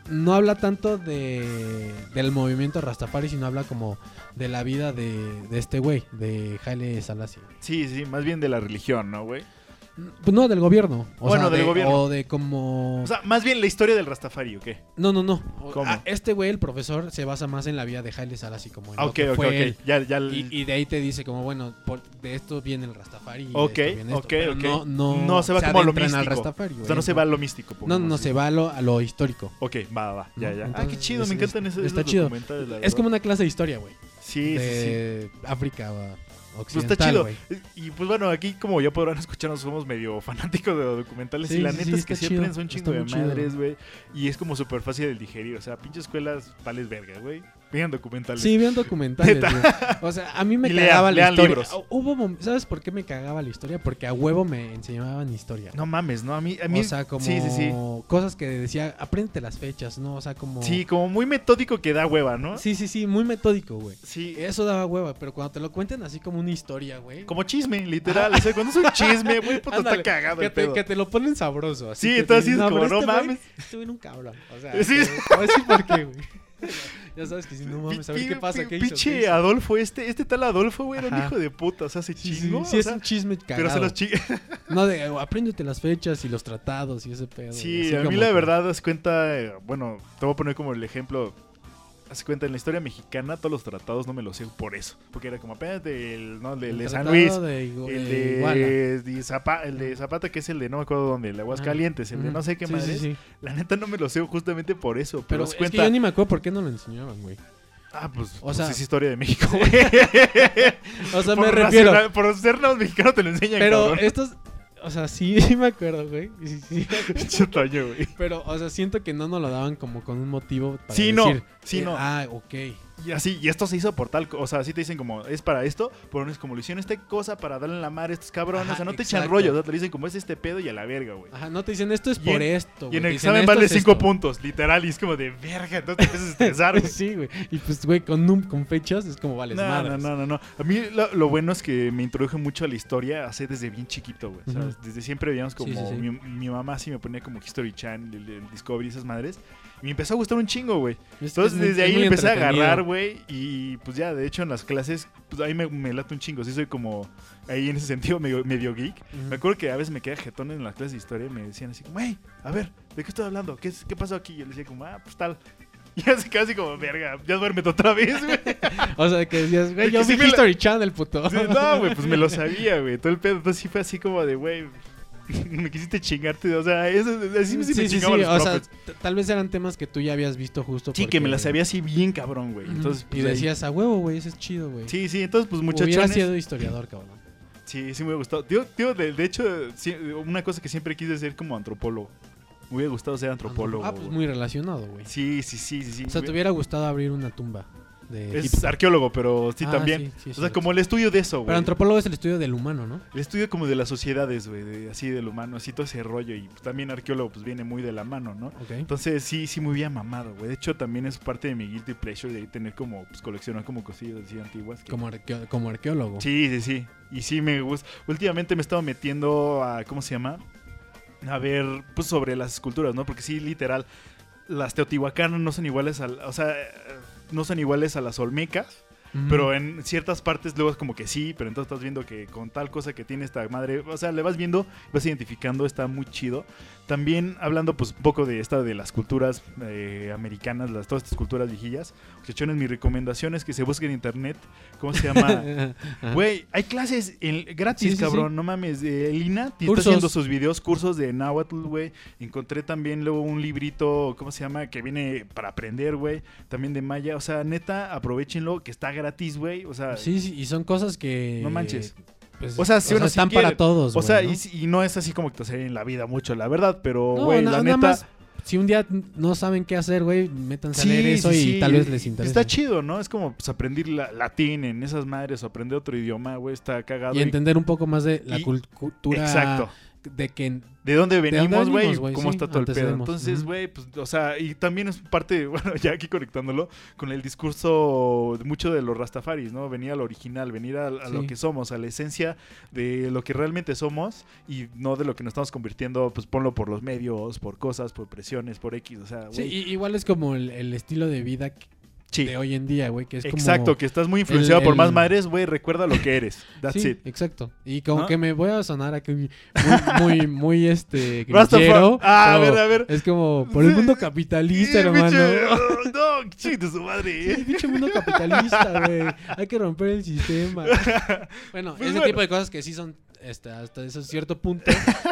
No habla tanto de del movimiento Rastafari, sino habla como de la vida de, de este güey, de Haile Selassie. Sí, sí, más bien de la religión, ¿no, güey? Pues no, del gobierno. O Bueno, sea, del de- gobierno. O de como... O sea, más bien la historia del Rastafari, ¿o qué? no, no, no. ¿Cómo? Ah, este güey, el profesor, se basa más en la vida de Haile Selassie, como en Ah, lo ok, que ok, fue ok. él. Ya, ya. Y, y de ahí te dice como, bueno, por- de esto viene el Rastafari. de Ok, esto viene esto, ok, pero ok. No, no, No se va como a lo adentran al místico. Rastafari, o sea, no se va a lo místico. No, no, así. se va a lo, a lo histórico. Ok, va, va, ya, ¿no? ya. ah, Entonces, qué chido, es- me encantan es- esos, está chido. Es como una clase de historia, güey. Sí, sí, sí. de África o Pues occidental, está chido. Y pues bueno, aquí como ya podrán escucharnos, somos medio fanáticos de los documentales. Sí, y la sí, neta sí, es que siempre son chingo de madres, güey. Y es como súper fácil de digerir. O sea, pinche escuelas, pales verga, güey. Vean documentales. Sí, vean documentales. O sea, a mí me Y lean- cagaba la lean historia. libros. Ah, Hubo ¿Sabes por qué me cagaba la historia? Porque a huevo me enseñaban historia. No mames, ¿no? A mí, a mí o sea, como sí, sí, sí. cosas que decía, apréndete las fechas, ¿no? O sea, como... Sí, como muy metódico que da hueva, ¿no? sí, sí, sí, muy metódico, güey. Sí. Eso daba hueva, pero cuando te lo cuenten así como una historia, güey. Como chisme, literal. O sea, cuando es un chisme, güey, puta, Ándale, está cagado que el te, pedo. que te lo ponen sabroso. Así Sí, entonces es como, no este mames. Güey era un cabrón. O sea, Sí. te- te voy a decir por qué, güey. Ya sabes que si no mames, a ver qué pasa, qué hizo. Pinche qué? Adolfo, este, este tal Adolfo, güey, era un hijo de puta. O sea, se Sí, sí, chingó. sí, o es sea, un chisme cagado. pero se los chingó. No, de apréndete las fechas y los tratados y ese pedo. Sí, a mí la verdad, das cuenta, eh, bueno, te voy a poner como el ejemplo. Haz cuenta, en la historia mexicana todos los tratados no me los sé por eso. Porque era como apenas del, no, del el de San Luis, de el de de, Zapa- el de Zapata, que es el de no me acuerdo dónde, el de Aguascalientes, el de no sé qué Sí, madre. sí, sí. La neta no me lo sé justamente por eso. Pero, Pero es cuenta. que yo ni me acuerdo por qué no lo enseñaban, güey. Ah, pues, O pues sea- es historia de México, güey. O sea, por, me refiero. por ser no mexicano te lo enseñan, Pero cabrón. estos. O sea, sí, sí me acuerdo, güey. Sí, sí. Güey. Pero, o sea, siento que no nos lo daban como con un motivo para Sí, no, decir, sí, eh, no. Ah, ok. Y así, y esto se hizo por tal, o sea, así te dicen como, es para esto, pero no es como, lo hicieron esta cosa para darle la madre a estos cabrones, Ajá, o sea, no te echan rollo, o sea, te dicen como es este pedo y a la verga, güey. Ajá, no te dicen esto es Y por en- esto. Y en el examen vale es 5 esto. puntos, literal, y es como de verga, entonces te empiezas a estresar, güey. sí, güey. Y pues, güey, con, num- con fechas es como vales No, no, madres. no, no, no. A mí lo, lo bueno es que me introduje mucho a la historia hace desde bien chiquito, güey. O sea, Ujú. desde siempre veíamos como Sí, sí, sí. Mi, mi mamá sí me ponía como History Channel, el, el Discovery, esas madres. Y me empezó a gustar un chingo, güey. Es- Entonces es desde es ahí le empecé a agarrar, güey. Y pues ya, de hecho, en las clases, pues ahí me, me late un chingo. Sí, soy como ahí en ese sentido medio, medio geek. Me acuerdo que a veces me quedaba jetón en las clases de historia y me decían así como, hey, a ver, ¿de qué estoy hablando? ¿Qué, qué pasó aquí? Y yo le decía como, ah, pues tal. Y así casi como, verga, ya duérmete otra vez, güey. O sea, que decías, güey, yo que sí vi me la- History Channel, puto. Sí, no, güey, pues me lo sabía, güey. Todo el pedo. Entonces sí fue así como de, güey, me quisiste chingarte. O sea, eso, así sí, me chingaban los o sea, profes. t- tal vez eran temas que tú ya habías visto justo Sí, que me porque- la sabía así bien cabrón, güey. Entonces, y pues, ahí- decías, a huevo, güey, ese es chido, güey. Sí, sí, entonces, pues Hubiera muchachones. sido historiador, cabrón. Sí, sí me gustó. Tío, tío de, de hecho, sí, una cosa que siempre quise ser como antropólogo. Me hubiera gustado ser antropólogo. Ah, pues muy relacionado, güey. Sí, sí, sí, sí. sí. O sea, te hubiera gustado abrir una tumba de Es arqueólogo, pero sí Ah, también. sí, sí, o sea, sí. como el estudio de eso, güey. Pero antropólogo es el estudio del humano, ¿no? El estudio como de las sociedades, güey, de- así del humano, así todo ese rollo. Y pues, también arqueólogo, pues viene muy de la mano, ¿no? Entonces sí, sí me hubiera mamado, güey. De hecho, también es parte de mi guilty pleasure de tener como, pues coleccionar como cosillas así antiguas. que- Como, arqueo- como arqueólogo. Sí, sí, sí. Y sí me gusta. Últimamente me he estado metiendo a, ¿cómo se llama? A ver, pues sobre las esculturas, ¿no? Porque sí, literal, las teotihuacanas no son iguales al, o sea, no son iguales a las olmecas. Pero en ciertas partes luego es como que sí, pero entonces estás viendo que con tal cosa que tiene esta madre, o sea, le vas viendo, vas identificando, está muy chido. También hablando pues un poco de esta de las culturas eh, americanas, las, todas estas culturas viejillas. Muchachones, mi recomendación es que se busquen en internet, ¿cómo se llama? Güey, hay clases en- gratis, Sí, sí, cabrón, sí. no mames. Eh, Lina te está haciendo sus videos, cursos de náhuatl, güey. Encontré también luego un librito, ¿cómo se llama? Que viene para aprender, güey. También de maya. O sea, neta, aprovechenlo, que está gratis, güey. O sea, Sí, sí, y son cosas que. No manches. Pues, O sea, si uno sí están quiere. para todos. o sea, ¿no? y, y no es así como que te hace en la vida mucho, la verdad, pero, No, güey, na- la neta. más, si un día no saben qué hacer, güey, métanse a leer eso sí, y sí, tal vez les interese. Está chido, ¿no? Es como pues, aprender la- latín en esas madres o aprender otro idioma, güey, está cagado. Y y- entender un poco más de la y- cul- cultura. Exacto. De que. ¿De dónde venimos, güey? ¿Cómo Sí, está todo el pedo? Entonces, güey, pues, o sea, y también es parte, bueno, ya aquí conectándolo, con el discurso de mucho de los rastafaris, ¿no? Venir al original, venir a, a lo Sí. que somos, a la esencia de lo que realmente somos y no de lo que nos estamos convirtiendo, pues ponlo por los medios, por cosas, por presiones, por X, o sea, Sí, güey. i- igual es como el, el estilo de vida que- Sí. de hoy en día, güey, que es como... Exacto, que estás muy influenciado por el- más madres, güey, recuerda lo que eres. That's sí, it. exacto. Y como ¿No? que me voy a sonar aquí muy, muy, muy, este, grillero, Ah, a ver, a ver. Es como por el mundo capitalista, Sí, hermano. pinche- No, chiste su madre. Sí, pinche mundo capitalista, güey. Hay que romper el sistema. Bueno, Pues ese bueno. tipo de cosas que sí son este, hasta ese cierto punto.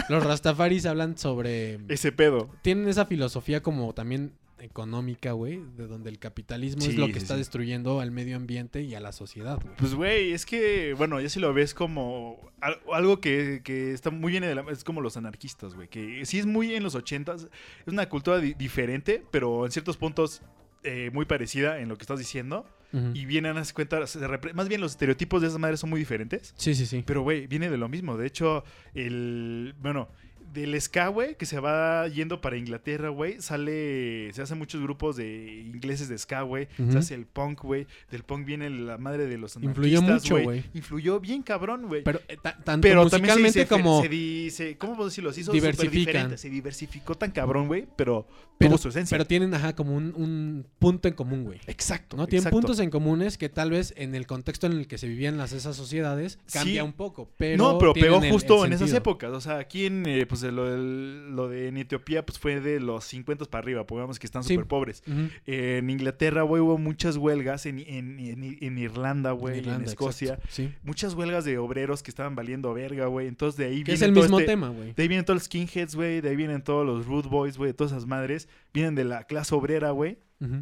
los rastafaris hablan sobre. Ese pedo. Tienen esa filosofía como también económica, güey, de donde el capitalismo es lo que sí, está sí. destruyendo al medio ambiente y a la sociedad, güey. Pues, güey, es que, bueno, ya si lo ves como al- algo que, que está muy bien, en es como los anarquistas, güey, que sí es muy en los ochentas, es una cultura di- diferente, pero en ciertos puntos eh, muy parecida en lo que estás diciendo, y vienen a darse cuenta, se repre- más bien los estereotipos de esas madres son muy diferentes, Sí, sí, sí. pero, güey, viene de lo mismo, de hecho, el, bueno... Del ska, güey, que se va yendo para Inglaterra, güey, sale, se hacen muchos grupos de ingleses de ska, güey, se hace el punk, güey, del punk viene la madre de los Influyó mucho, güey. Influyó bien cabrón, güey. Pero eh, ta- tanto Pero también se, musicalmente se, como... se, di- se- ¿cómo puedo decirlo? Se hizo Diversifican. Se diversificó tan cabrón, güey, pero, pero, tuvo su esencia. pero tienen, ajá, como un, un punto en común, güey. exacto. ¿no? Tienen exacto. puntos en comunes que tal vez en el contexto en el que se vivían las esas sociedades cambia Sí. un poco. Pero no, pero pegó justo el en esas épocas. O sea, aquí en eh, pues, lo, de en Etiopía pues fue de los 50 para arriba, pongamos que están Sí. súper pobres. Eh, en Inglaterra, güey, hubo muchas huelgas. En, en, en- en Irlanda, güey, en Escocia. Sí. Muchas huelgas de obreros que estaban valiendo verga, güey. Entonces de ahí Que es viene el todo mismo este- tema, güey. De ahí vienen todos los skinheads, güey. De ahí vienen todos los rude boys, güey. Todas esas madres. Vienen de la clase obrera, güey.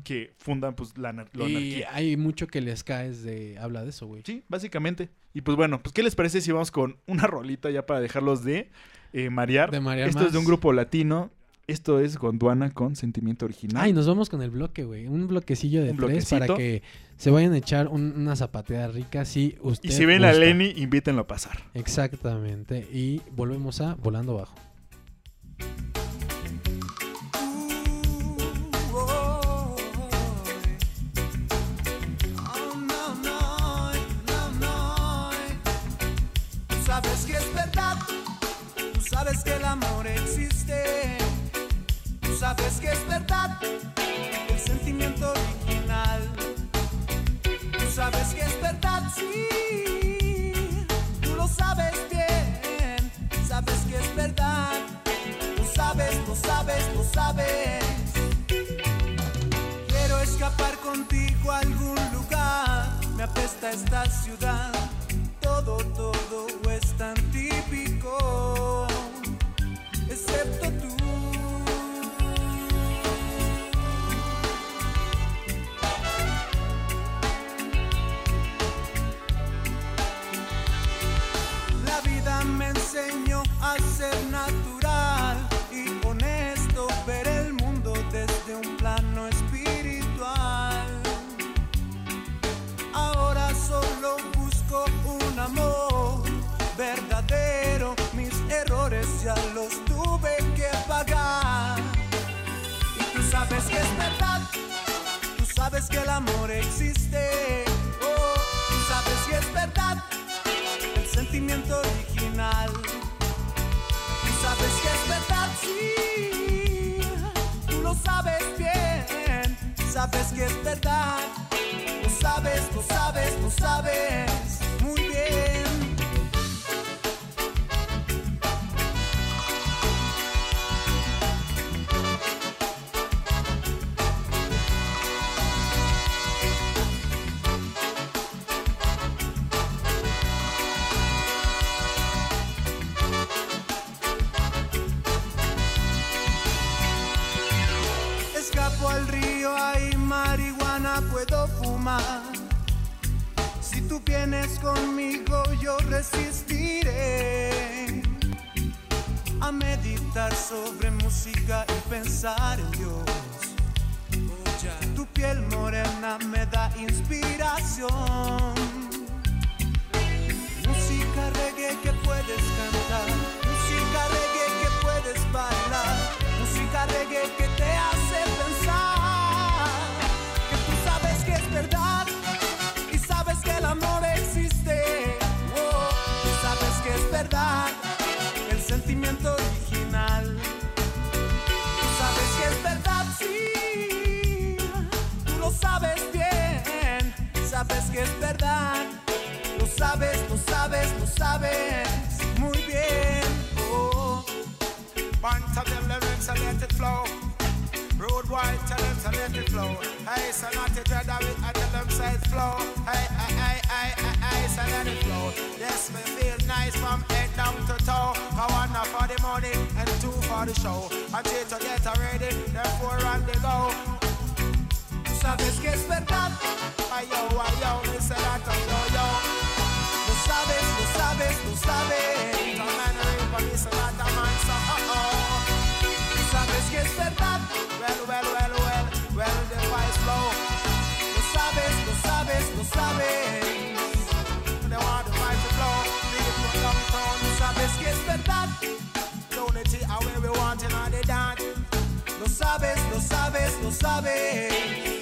Que fundan, pues, la, la Y anarquía. hay mucho que les caes de... Habla de eso, güey. Sí, básicamente. Y pues bueno, pues, ¿qué les parece si vamos con una rolita ya para dejarlos de eh, marear? De marear Esto es de un grupo latino. Esto es Gondwana con Sentimiento Original. Ay, nos vamos con el bloque, güey. Un bloquecillo de Un tres para que se vayan a echar un- una zapateada rica si usted y si ven a gusta. Lenny, invítenlo a pasar. Exactamente. Y volvemos a Volando Bajo. Amor existe, tú sabes que es verdad, el sentimiento original, tú sabes que es verdad, sí, tú lo sabes bien, sabes que es verdad, lo sabes, lo sabes, lo sabes. Quiero escapar contigo a algún lugar. Me apesta esta ciudad. Todo, todo es tan típico. Excepto tú. La vida me enseñó que el amor existe, oh, tú sabes que es verdad el sentimiento original. Tú sabes que es verdad, sí. Tú lo sabes bien. Sabes que es verdad. Lo sabes, lo sabes, lo sabes y pensar en Dios. Tu piel morena me da inspiración. Música reggae que puedes cantar, música reggae que puedes bailar, música reggae que te let it flow. Hey, so not to dread of it, I tell them it flow. Hey, hey, hey, hey, hey, hey, so let it flow. Yes, me feel nice from head down to toe. Go one for the money and two for the show. And three to get ready, then four on the go. Tú sabes que es verdad. Ay yo, ay yo, me say that oh, yo, yo. Lo sabes, lo sabes, lo sabes. The man ring for me, say that a man, so oh oh. Tú sabes que es verdad. Sabes, lo.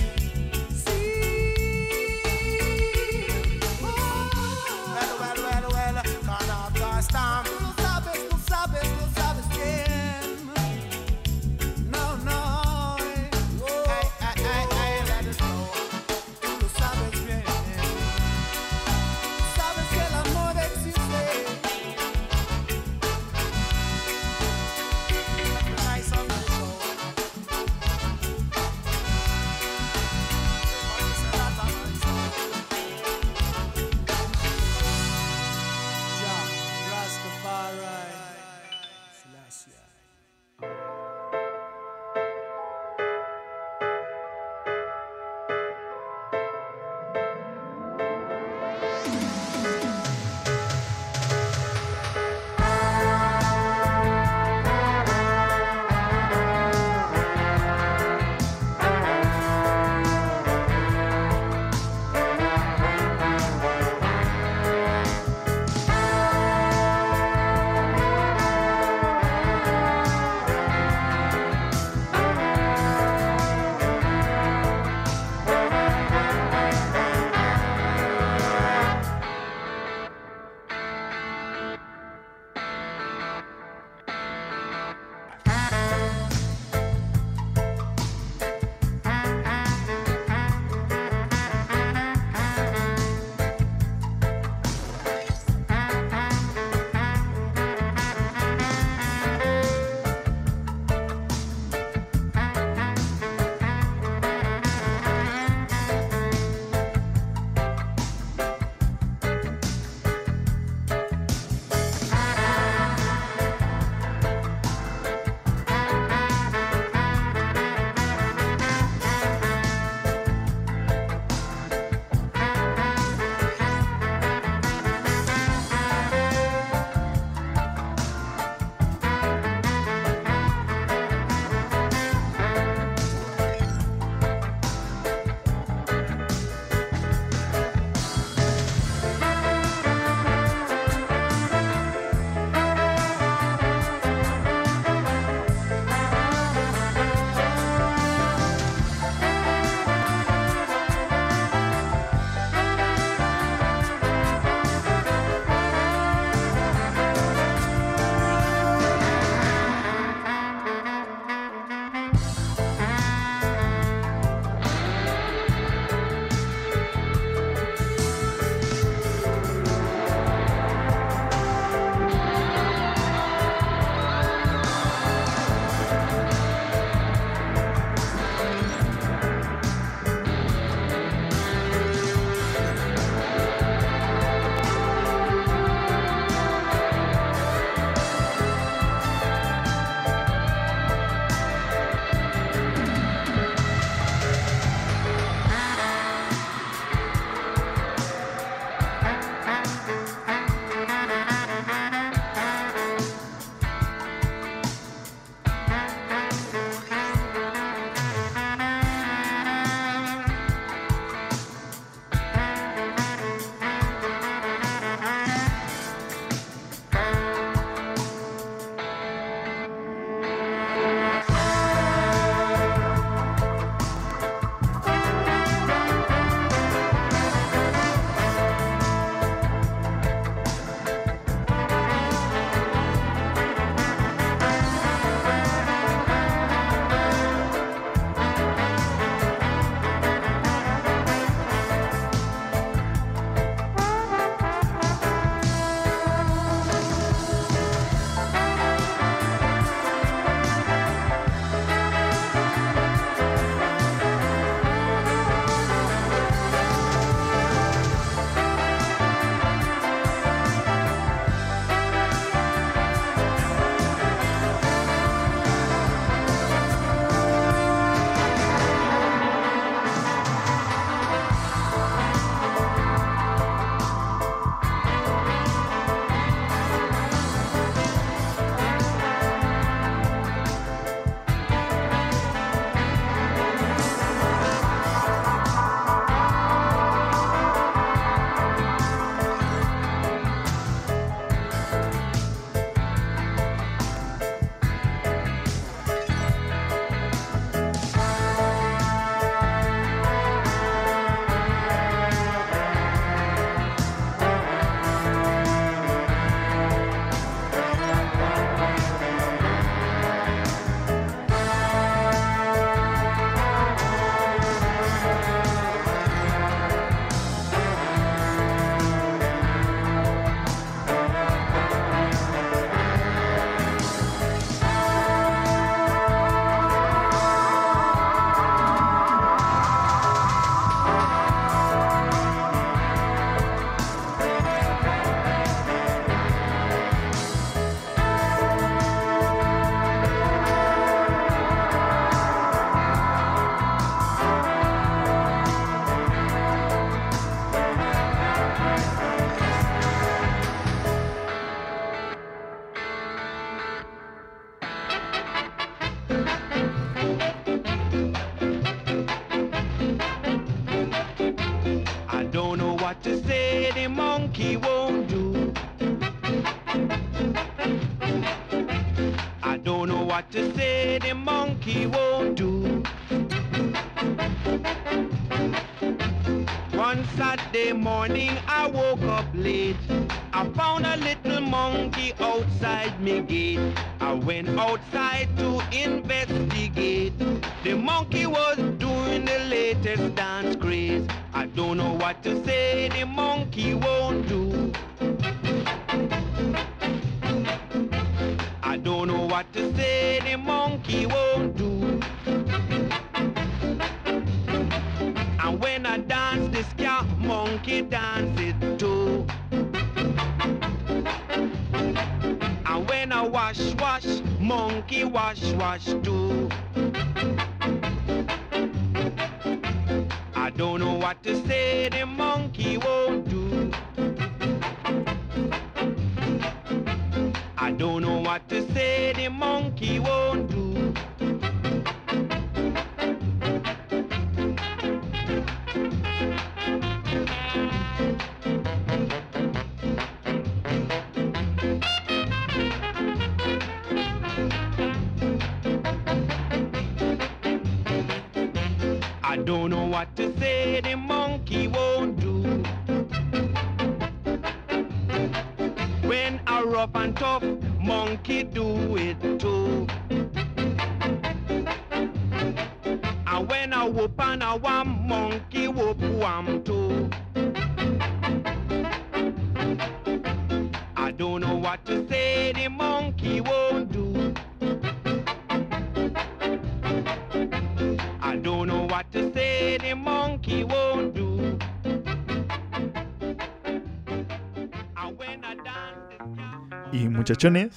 Muchachones,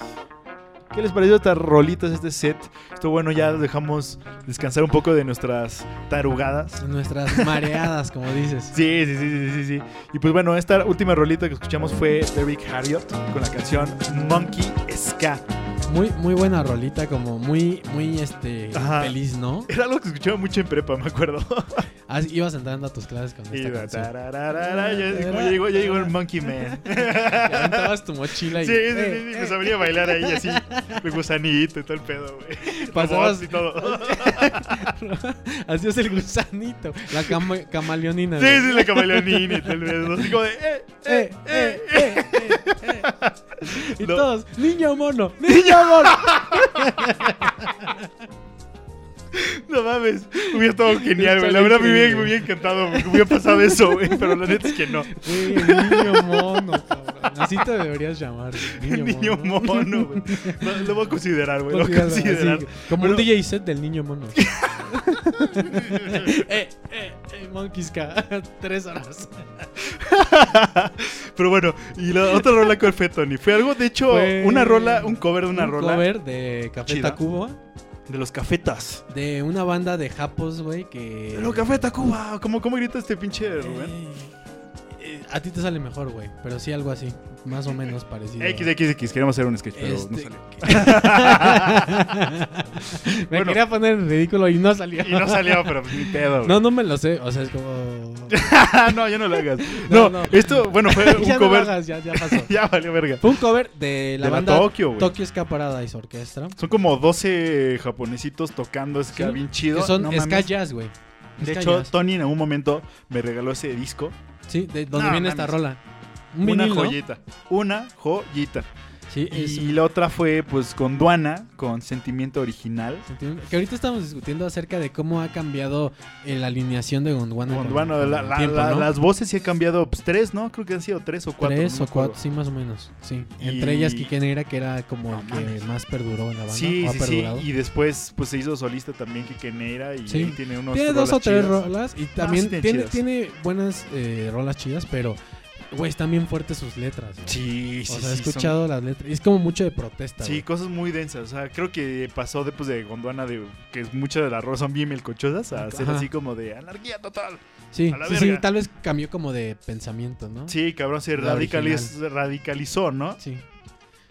¿qué les pareció estas rolitas, este set? Esto bueno, ya dejamos descansar un poco de nuestras tarugadas. Nuestras mareadas, como dices. Sí, sí, sí, sí, sí, sí. Y pues bueno, esta última rolita que escuchamos fue Derrick Harriott con la canción Monkey Ska. Muy, muy buena rolita, como muy, muy este Ajá. feliz, ¿no? Era algo que escuchaba mucho en prepa, me acuerdo. Ah, ibas entrando a tus clases con esta canción. tararara, ya, como ya llegó, ya llegó el Monkey Man. Y aventabas tu mochila y. Sí, sí, eh, sí, sí, eh. me sabría bailar ahí así, de gusanito y todo el pedo, güey. Pasabas- y todo. Hacías el gusanito. La cama- camaleonina. Sí, güey. sí, la camaleonina y todo el pedo. Así como de, eh, Eh, eh, eh, eh, eh. Y No. todos, niño mono, niño mono. No mames, hubiera estado genial, güey. La verdad me hubiera, me hubiera encantado, me hubiera pasado eso, güey. Pero la neta es que no. El niño mono, cabrón. Así te deberías llamar. Niño, Niño mono. güey. Lo voy a considerar, güey. Lo voy a considerar. así, como Pero- un DJ set del niño mono. eh, eh, eh, Monkeys K. Tres horas. Pero bueno, y la otra rola cuál fue, Tony. Fue algo, de hecho, Fue una rola, un cover de una un rola cover de Café chida. Tacuba. De los Cafetas. De una banda de japos, güey, que... De los Café Tacuba. ¿Cómo, ¿Cómo grita este pinche Rubén? A ti te sale mejor, güey. Pero sí, algo así. Más o menos parecido. XXX, queríamos hacer un sketch, pero no Este- salió. Me Bueno. quería poner en ridículo y no salía. Y no salió, pero pues ni pedo. güey. No, no me lo sé. O sea, es como. no, ya no lo hagas. No, No, no. esto, bueno, fue un ya no lo cover. hagas, ya, ya pasó. ya valió verga. Fue un cover de la De la banda Tokio, güey. Tokyo Ska Paradise Orchestra. Son como 12 japonesitos tocando ska Sí, bien chido. Que son no ska mames. jazz, güey. De Ska hecho, jazz. Tony en algún momento me regaló ese disco. Sí, de donde No, viene esta rola. Un una vinil, ¿no? joyita. Una joyita. Sí, es Y la otra fue pues con Duana, con Sentimiento Original. Que ahorita estamos discutiendo acerca de cómo ha cambiado eh, la alineación de Gondwana. Con la- el la- tiempo, la- ¿no? las voces sí han cambiado, pues tres, ¿no? Creo que han sido tres o cuatro. Tres no o cuatro, sí, más o menos. Sí. Y- Entre ellas Quique Negra, que era como No el que más perduró en la banda. Sí, ha sí. Y después pues se hizo solista también Quique Neira y Sí. tiene unos Tiene dos o tres chidas. rolas y también tiene tiene buenas eh, rolas chidas, pero, güey, están bien fuertes sus letras. güey. Sí, O sí, sea, sí, he son- escuchado las letras. y Es como mucho de protesta. Sí, güey. cosas muy densas. O sea, creo que pasó después de Gondwana, de que muchas de las rolas son bien melcochosas, a Ajá. así como de anarquía total. sí, sí, sí, tal vez cambió como de pensamiento, ¿no? Sí, cabrón, se radicaliz- radicalizó, ¿no? Sí.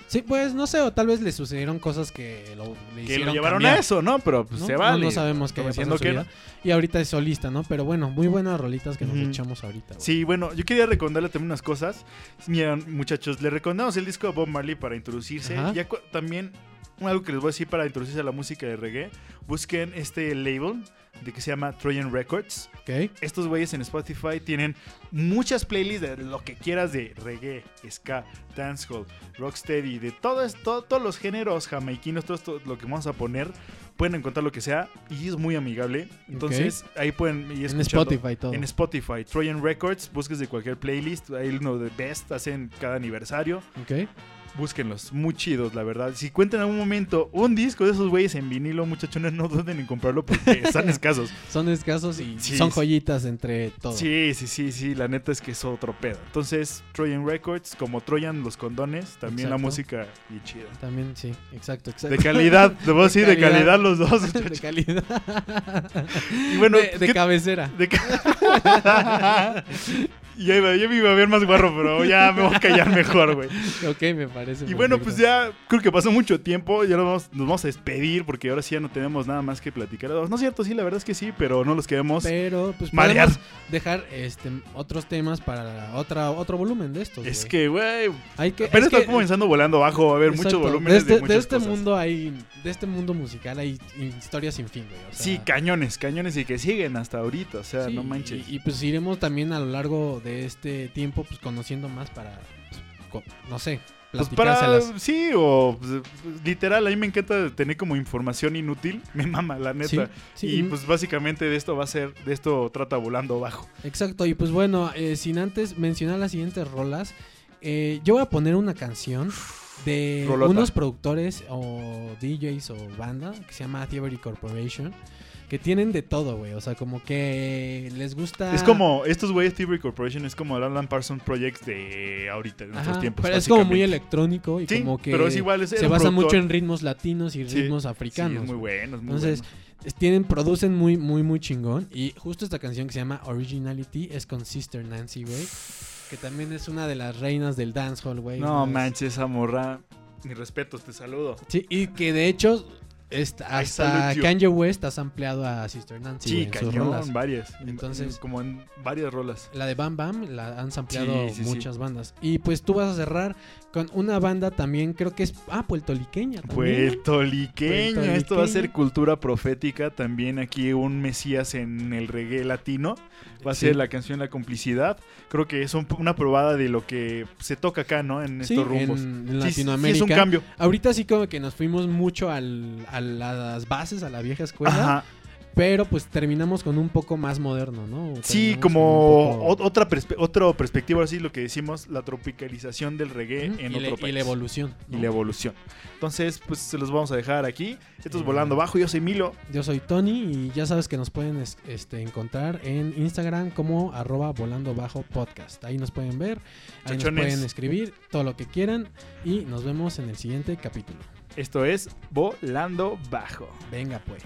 Sí, pues no sé, o tal vez le sucedieron cosas que lo, le Que hicieron lo llevaron cambiar, a eso, ¿no? Pero pues ¿no? se No- vale. No, sabemos qué haya pasado que vida. Y ahorita es solista, ¿no? Pero bueno, muy buenas rolitas que nos Ujú. echamos ahorita. güey. Sí, bueno, yo quería recomendarle también unas cosas. Mira, muchachos, le recomendamos el disco de Bob Marley para introducirse. Ajá. Ya también, algo que les voy a decir para introducirse a la música de reggae, busquen este label de que se llama Trojan Records. Ok. Estos güeyes en Spotify tienen muchas playlists de lo que quieras de reggae, ska, dancehall, rocksteady, de todos, todo- todos los géneros jamaiquinos, todo esto, lo que vamos a poner, pueden encontrar lo que sea y es muy amigable. Entonces ahí pueden ir En Spotify todo. En Spotify, Trojan Records, busques de cualquier playlist, hay uno de Best, hacen cada aniversario. Ok. Búsquenlos, muy chidos, la verdad. Si cuentan en algún momento un disco de esos güeyes en vinilo, muchachones, no duden en comprarlo porque están escasos. Son escasos y Sí, son joyitas entre todo. Sí, sí, sí, sí, la neta es que es otro pedo. Entonces, Trojan Records, como Trojan los condones, también la música y chida. También, sí, exacto, exacto. De calidad, debo decir, de calidad los dos. de calidad. Y bueno, de, de ¿qué- cabecera. de ca- ya, iba, ya me iba a ver más guarro, pero ya me voy a callar mejor, güey. Ok, me parece. Y bueno, pues ya creo que pasó mucho tiempo, ya nos vamos, nos vamos a despedir porque ahora sí ya no tenemos nada más que platicar. No es cierto, sí, la verdad es que sí, pero no los queremos Pero, pues marear. dejar este, otros temas para otra, otro volumen de estos. Es que, güey, Hay que. apenas es que- está comenzando volando abajo, va a haber muchos volúmenes de este, de este cosas. mundo hay de este mundo musical hay historias sin fin güey o sea, Sí, cañones, cañones y que siguen hasta ahorita, o sea, sí, no manches. y, y, pues iremos también a lo largo de este tiempo pues conociendo más para pues, no sé Pues para, sí, o pues, literal, a mí me encanta tener como información inútil, me mama, la neta. Sí, sí, y y- pues básicamente de esto va a ser, de esto trata volando bajo. exacto y pues bueno eh, sin antes mencionar las siguientes rolas eh, yo voy a poner una canción de Rolota. unos productores o DJs o banda que se llama Theory Corporation que tienen de todo, güey. O sea, como que les gusta. Es como, estos güeyes TV Corporation es como el Alan Parsons Projects de ahorita, en nuestros Ajá, tiempos. pero es como muy electrónico y Sí, como que pero es igual, es- se basa mucho en ritmos latinos y Sí, ritmos sí, africanos. es muy bueno, es muy Entonces, bueno. tienen, producen muy, muy, muy chingón. Y justo esta canción que se llama Originality es con Sister Nancy, güey. Que también es una de las reinas del dancehall, güey. No Es- manches, esa morra. Mis respetos, te saludo. Sí, y que de hecho, esta- hasta. Kanye West ha ampliado a Sister Nancy. Sí, sus cañón, rolas. varias. En- Entonces- en- como en varias rolas. La de Bam Bam la han sampleado Sí, sí, sí. muchas bandas. Y pues tú vas a cerrar con una banda también, creo que es. Ah, puertoliqueña también. Puertoliqueña, esto va a ser cultura profética. También aquí un mesías en el reggae latino. Va a Sí. ser la canción La Complicidad. Creo que es un- una probada de lo que se toca acá, ¿no? En Sí, estos rumbos. en, en Sí, sí, Latinoamérica. es un cambio. Ahorita sí como que nos fuimos mucho al, a las bases, a la vieja escuela. Ajá. Pero pues terminamos con un poco más moderno, ¿no? Sí, como poco- otra, perspe- otra perspectiva, así lo que decimos, la tropicalización del reggae en y, otro le- y país. la evolución. Y la evolución. Entonces, pues se los vamos a dejar aquí. Esto es Eh, Volando Bajo. Yo soy Milo. Yo soy Tony y ya sabes que nos pueden es- este, encontrar en Instagram como arroba volando bajo podcast. Ahí nos pueden ver, ahí nos Chachones. pueden escribir todo lo que quieran y nos vemos en el siguiente capítulo. Esto es Volando Bajo. Venga pues.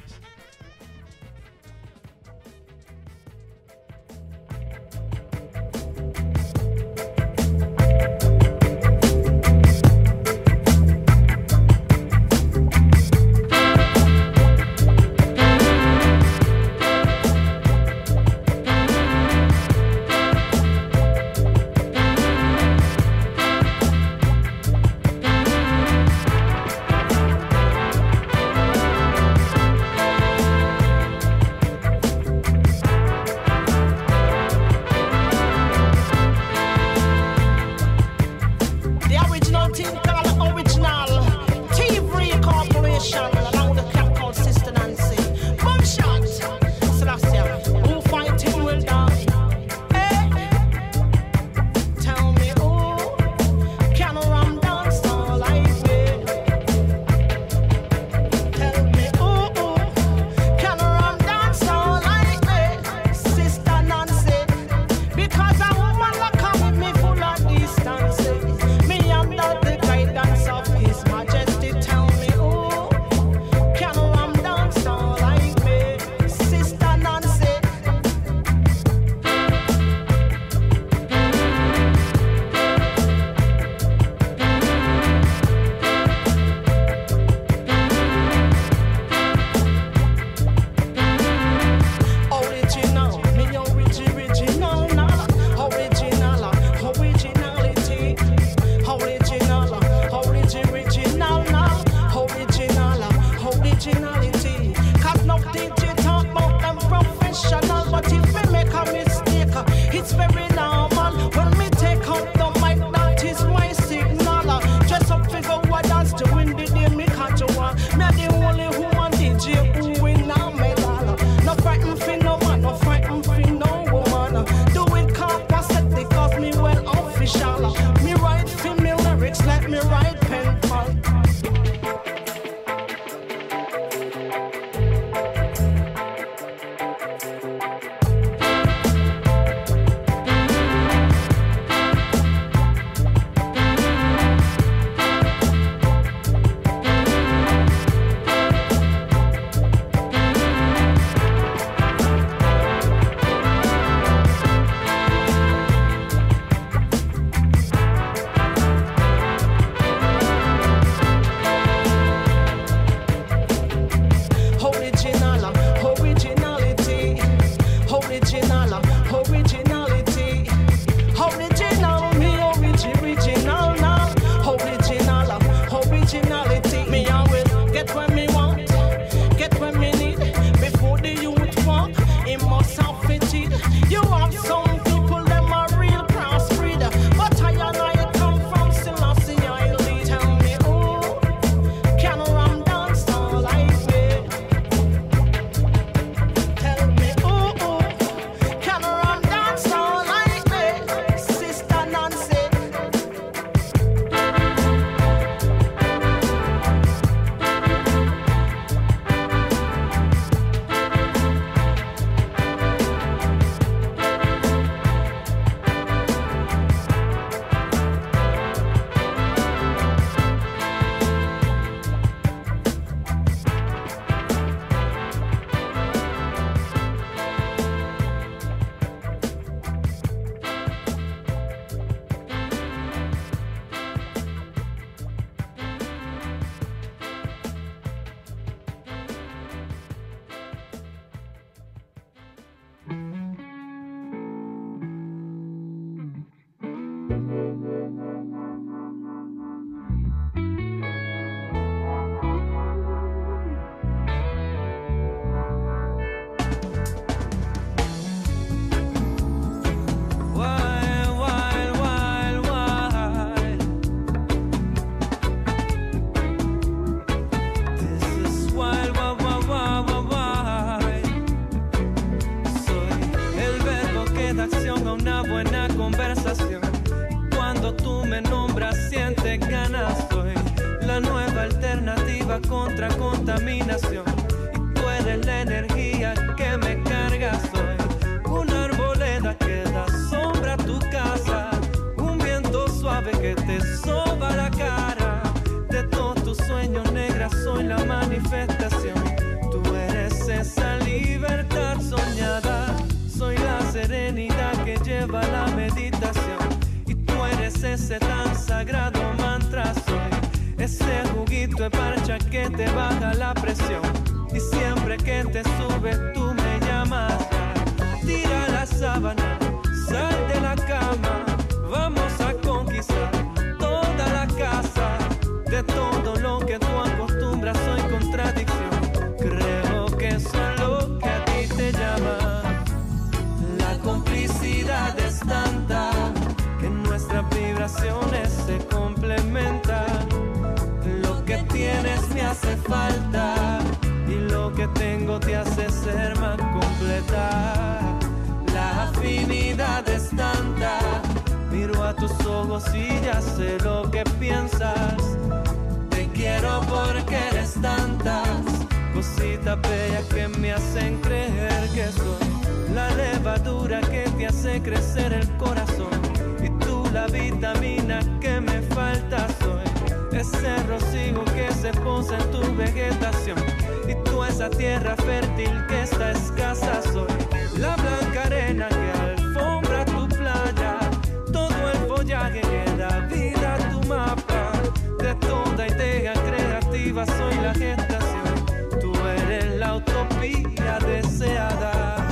pasó y la gestación. Tú eres la utopía deseada.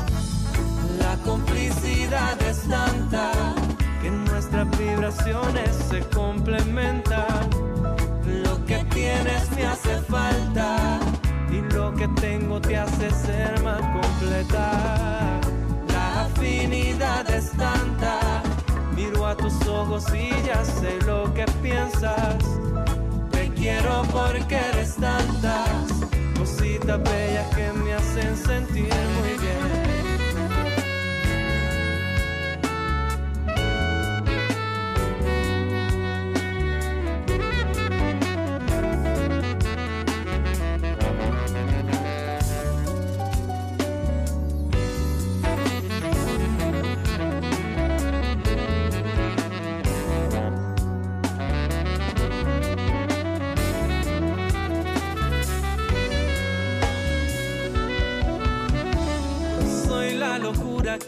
La complicidad es tanta que nuestras vibraciones se complementan. Lo que tienes me hace falta y lo que tengo te hace ser más completa. La afinidad es tanta. Miro a tus ojos y ya sé lo que piensas Quiero porque eres tantas cositas bellas que me hacen sentir muy bien.